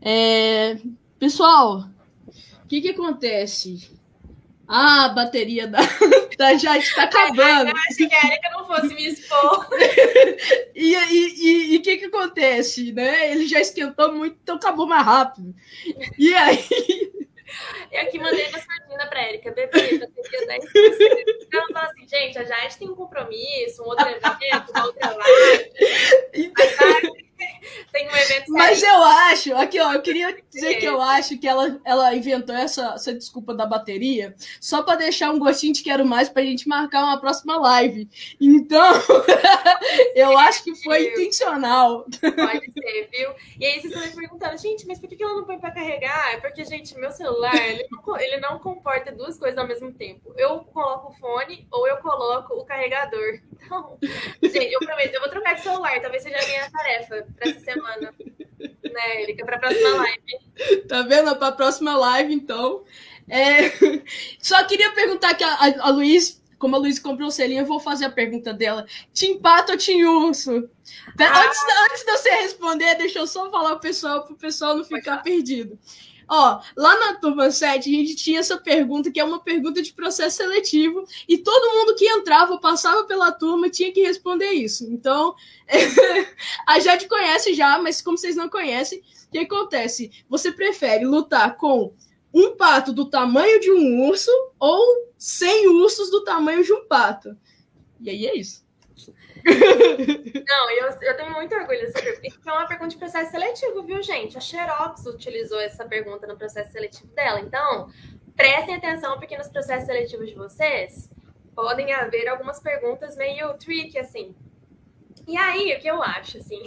é, pessoal, que que acontece? Ah, a bateria da, da Jade está acabando. Eu acho que a Erika não fosse me expor. e o e, e, que que acontece, né? Ele já esquentou muito, então acabou mais rápido. E aí... Eu aqui mandei uma sardina pra Erika, bebê, bateria 10%. Então, ela fala assim, gente, a Jade tem um compromisso, um outro evento, uma outra live. Então... Tem um evento. Mas eu acho, aqui ó, eu queria dizer que eu acho que ela, ela inventou essa, essa desculpa da bateria só para deixar um gostinho de quero mais pra gente marcar uma próxima live. Então, eu acho que foi intencional. Pode ser, viu? E aí vocês estão me perguntando, gente, mas por que ela não põe para carregar? É porque, gente, meu celular, ele não, ele não comporta duas coisas ao mesmo tempo. Eu coloco o fone ou eu coloco o carregador. Então, gente, eu prometo, eu vou trocar de celular, talvez seja a minha tarefa para essa semana. Né, Erika? Para a próxima live. Tá vendo? Para a próxima live, então. É... Só queria perguntar que a, a, a Luiz, como a Luiz comprou o selinho, eu vou fazer a pergunta dela. Tim Pato ou Tim Urso? Ah. Antes, antes de você responder, deixa eu só falar pro pessoal, pro pessoal não ficar perdido. Ó, lá na turma 7, a gente tinha essa pergunta, que é uma pergunta de processo seletivo, e todo mundo que entrava, passava pela turma, tinha que responder isso. Então, a Jade conhece já, mas como vocês não conhecem, o que acontece? Você prefere lutar com um pato do tamanho de um urso ou 100 ursos do tamanho de um pato? E aí é isso. Não, eu, eu tenho muito orgulho dessa pergunta. Isso é uma pergunta de processo seletivo, viu, gente? A Xerox utilizou essa pergunta no processo seletivo dela. Então, prestem atenção, porque nos processos seletivos de vocês podem haver algumas perguntas meio tricky, assim. E aí, o que eu acho, assim,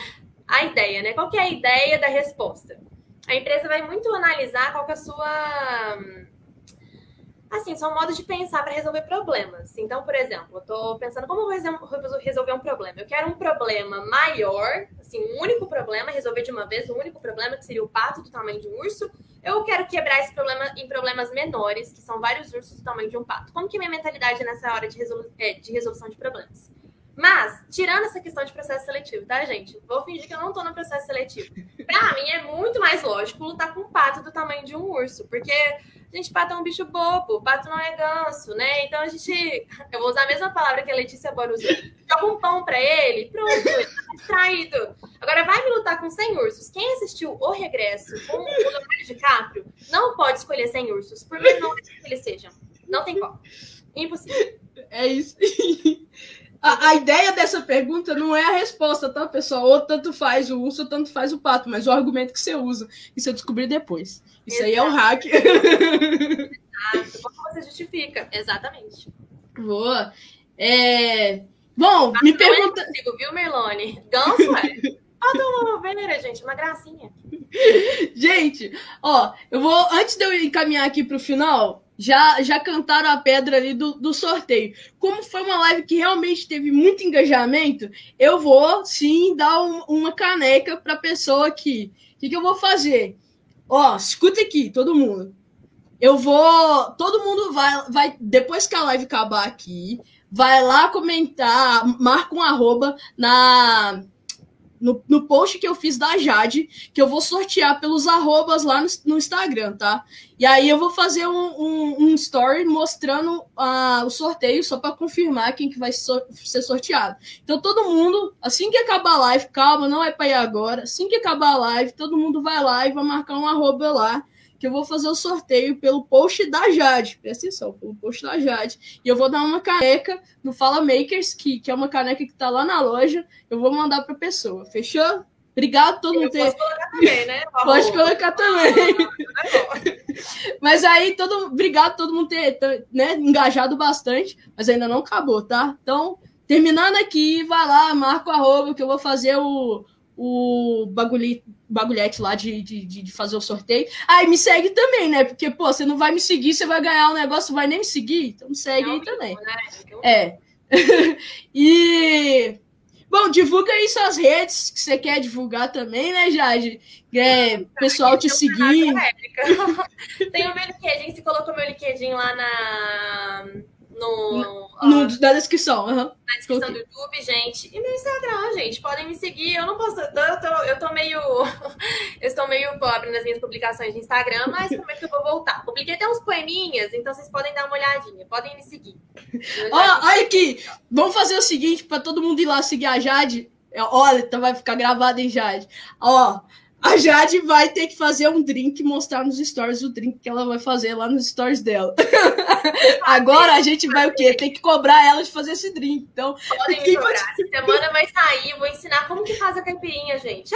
a ideia, né? Qual que é a ideia da resposta? A empresa vai muito analisar qual que é a sua Assim, são modos de pensar para resolver problemas. Então, por exemplo, eu estou pensando como vou resolver um problema. Eu quero um problema maior, assim, um único problema, resolver de uma vez um único problema, que seria o pato do tamanho de um urso. Eu quero quebrar esse problema em problemas menores, que são vários ursos do tamanho de um pato. Como que é minha mentalidade nessa hora de, resolu é, de resolução de problemas? Mas, tirando essa questão de processo seletivo, tá, gente? Vou fingir que eu não tô no processo seletivo. Pra mim, é muito mais lógico lutar com um pato do tamanho de um urso, porque Gente, pato é um bicho bobo, pato não é ganso, né? Então a gente. Eu vou usar a mesma palavra que a Letícia Bora usou. Joga um pão pra ele, pronto, ele tá distraído. Agora vai me lutar com 100 ursos. Quem assistiu O Regresso com o Leonardo DiCaprio não pode escolher 100 ursos, por menor que eles sejam. Não tem como. Impossível. É isso. A, a, ideia dessa pergunta não é a resposta, tá, pessoal? Ou tanto faz o urso, ou tanto faz o pato, mas o argumento que você usa. Isso eu descobri depois. Isso Exato. aí é um hack. Exato. Como você justifica? Exatamente. Boa. É... Bom, me pergunta. É consigo, viu, Merlone? Ganso é. Bota uma ovelha, gente, uma gracinha. gente, ó, eu vou. Antes de eu encaminhar aqui pro final, já, já cantaram a pedra ali do, do sorteio. Como foi uma live que realmente teve muito engajamento, eu vou sim dar um, uma caneca para a pessoa aqui. O que, que eu vou fazer? Ó, escuta aqui, todo mundo. Eu vou. Todo mundo vai, vai. Depois que a live acabar aqui, vai lá comentar, marca um arroba na no, no post que eu fiz da Jade, que eu vou sortear pelos arrobas lá no, no Instagram, tá? E aí eu vou fazer um, um, um story mostrando uh, o sorteio, só para confirmar quem que vai so, ser sorteado. Então todo mundo, assim que acabar a live, calma, não é para ir agora, assim que acabar a live, todo mundo vai lá e vai marcar um arroba lá que eu vou fazer o sorteio pelo post da Jade. Presta atenção, pelo post da Jade. E eu vou dar uma caneca no Fala Makers, que, que é uma caneca que tá lá na loja. Eu vou mandar pra pessoa. Fechou? Obrigado a todo mundo ter. Pode colocar também, né? Pode colocar também. mas aí, todo, obrigado a todo mundo ter, né, engajado bastante, mas ainda não acabou, tá? Então, terminando aqui, vai lá, marca o arroba que eu vou fazer o, o bagulho, bagulhete lá de, de, de, fazer o sorteio. Aí me segue também, né? Porque, pô, você não vai me seguir, você vai ganhar o um negócio, vai nem me seguir. Então me segue é aí também. Né? É. e. Bom, divulga aí suas redes que você quer divulgar também, né, Jade? É, pessoal te seguir. Tem o meu LinkedIn, você colocou meu LinkedIn lá na no, no, uh, na descrição. Uhum. Na descrição do YouTube, gente. E no Instagram, gente. Podem me seguir. Eu não posso. Eu tô, eu tô meio. eu estou meio pobre nas minhas publicações de Instagram, mas prometo que eu vou voltar. Publiquei até uns poeminhas, então vocês podem dar uma olhadinha. Podem me seguir. Ó, olha aqui. Vamos fazer o seguinte, para todo mundo ir lá seguir a Jade. Olha, então vai ficar gravado em Jade. Ó, a Jade vai ter que fazer um drink e mostrar nos stories o drink que ela vai fazer lá nos stories dela. Agora a gente vai o quê? Tem que cobrar ela de fazer esse drink. Então, podem me cobrar. Essa semana vai sair, vou ensinar como que faz a caipirinha, gente.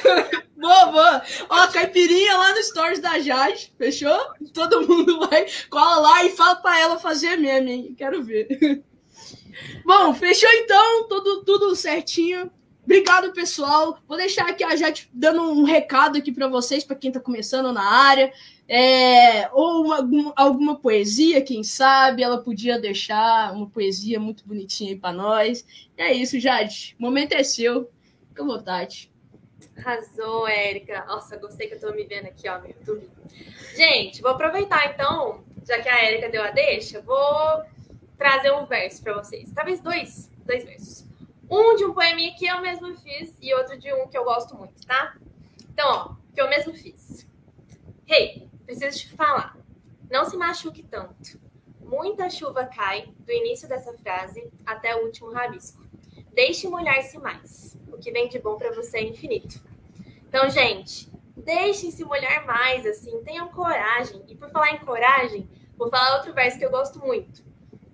boa, boa. Ó, a caipirinha lá nos stories da Jade, fechou? Todo mundo vai, cola lá e fala pra ela fazer mesmo, hein? Quero ver. Bom, fechou então, tudo, tudo certinho. Obrigado, pessoal. Vou deixar aqui a Jade dando um recado aqui para vocês, para quem está começando na área. É, ou uma, alguma poesia, quem sabe, ela podia deixar uma poesia muito bonitinha aí para nós. E é isso, Jade. O momento é seu. Fica à vontade. Arrasou, Érica. Nossa, gostei que eu tô me vendo aqui, ó, no YouTube. Gente, vou aproveitar então, já que a Érica deu a deixa, vou trazer um verso para vocês. Talvez dois, dois versos. Um de um poeminha que eu mesmo fiz e outro de um que eu gosto muito, tá? Então, ó, que eu mesmo fiz. Hey, preciso te falar. Não se machuque tanto. Muita chuva cai do início dessa frase até o último rabisco. Deixe molhar-se mais. O que vem de bom para você é infinito. Então, gente, deixem-se molhar mais, assim, tenham coragem. E por falar em coragem, vou falar outro verso que eu gosto muito,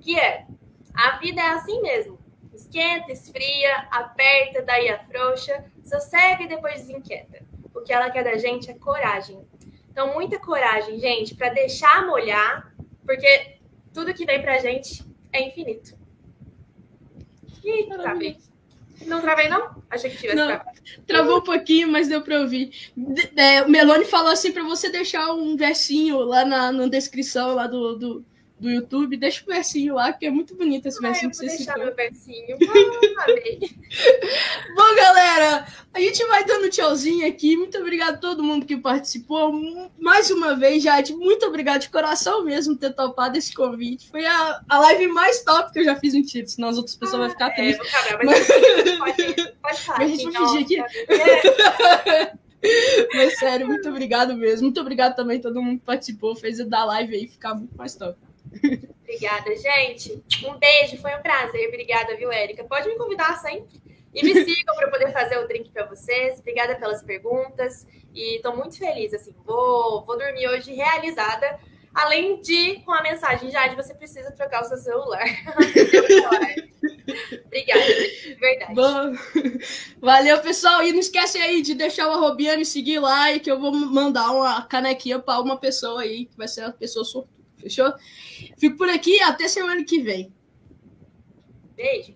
que é: a vida é assim mesmo. Esquenta, esfria, aperta, daí afrouxa, sossega e depois desinquieta. O que ela quer da gente é coragem. Então, muita coragem, gente, para deixar molhar, porque tudo que vem pra gente é infinito. Ih, travei. Não travei, não? Achei que tivesse não, travado. Travou um pouquinho, mas deu pra ouvir. É, o Melone falou assim para você deixar um versinho lá na, na descrição lá do, do, do YouTube, deixa o versinho lá, que é muito bonito esse versinho que você deixar citou. meu versinho. Bom, galera, a gente vai dando tchauzinho aqui. Muito obrigado a todo mundo que participou. Mais uma vez, Jade, muito obrigado de coração mesmo ter topado esse convite. Foi a, a live mais top que eu já fiz em Tito, senão as outras pessoas ah, vão ficar tristes. É, vou mas... pode, pode falar. Mas a gente vai fingir aqui. Mas sério, muito obrigado mesmo. Muito obrigado também a todo mundo que participou, fez da live aí ficar muito mais top. Obrigada, gente. Um beijo, foi um prazer. Obrigada, viu, Érica? Pode me convidar sempre. E me sigam para poder fazer o drink para vocês. Obrigada pelas perguntas. E estou muito feliz, assim. Vou, vou dormir hoje realizada. Além de, com a mensagem, Jade, você precisa trocar o seu celular. Obrigada, verdade. Bom, valeu, pessoal. E não esquece aí de deixar o arrobiano e seguir lá e que eu vou mandar uma canequinha para uma pessoa aí, que vai ser a pessoa sortuda. Fechou? Fico por aqui até semana que vem. Beijo.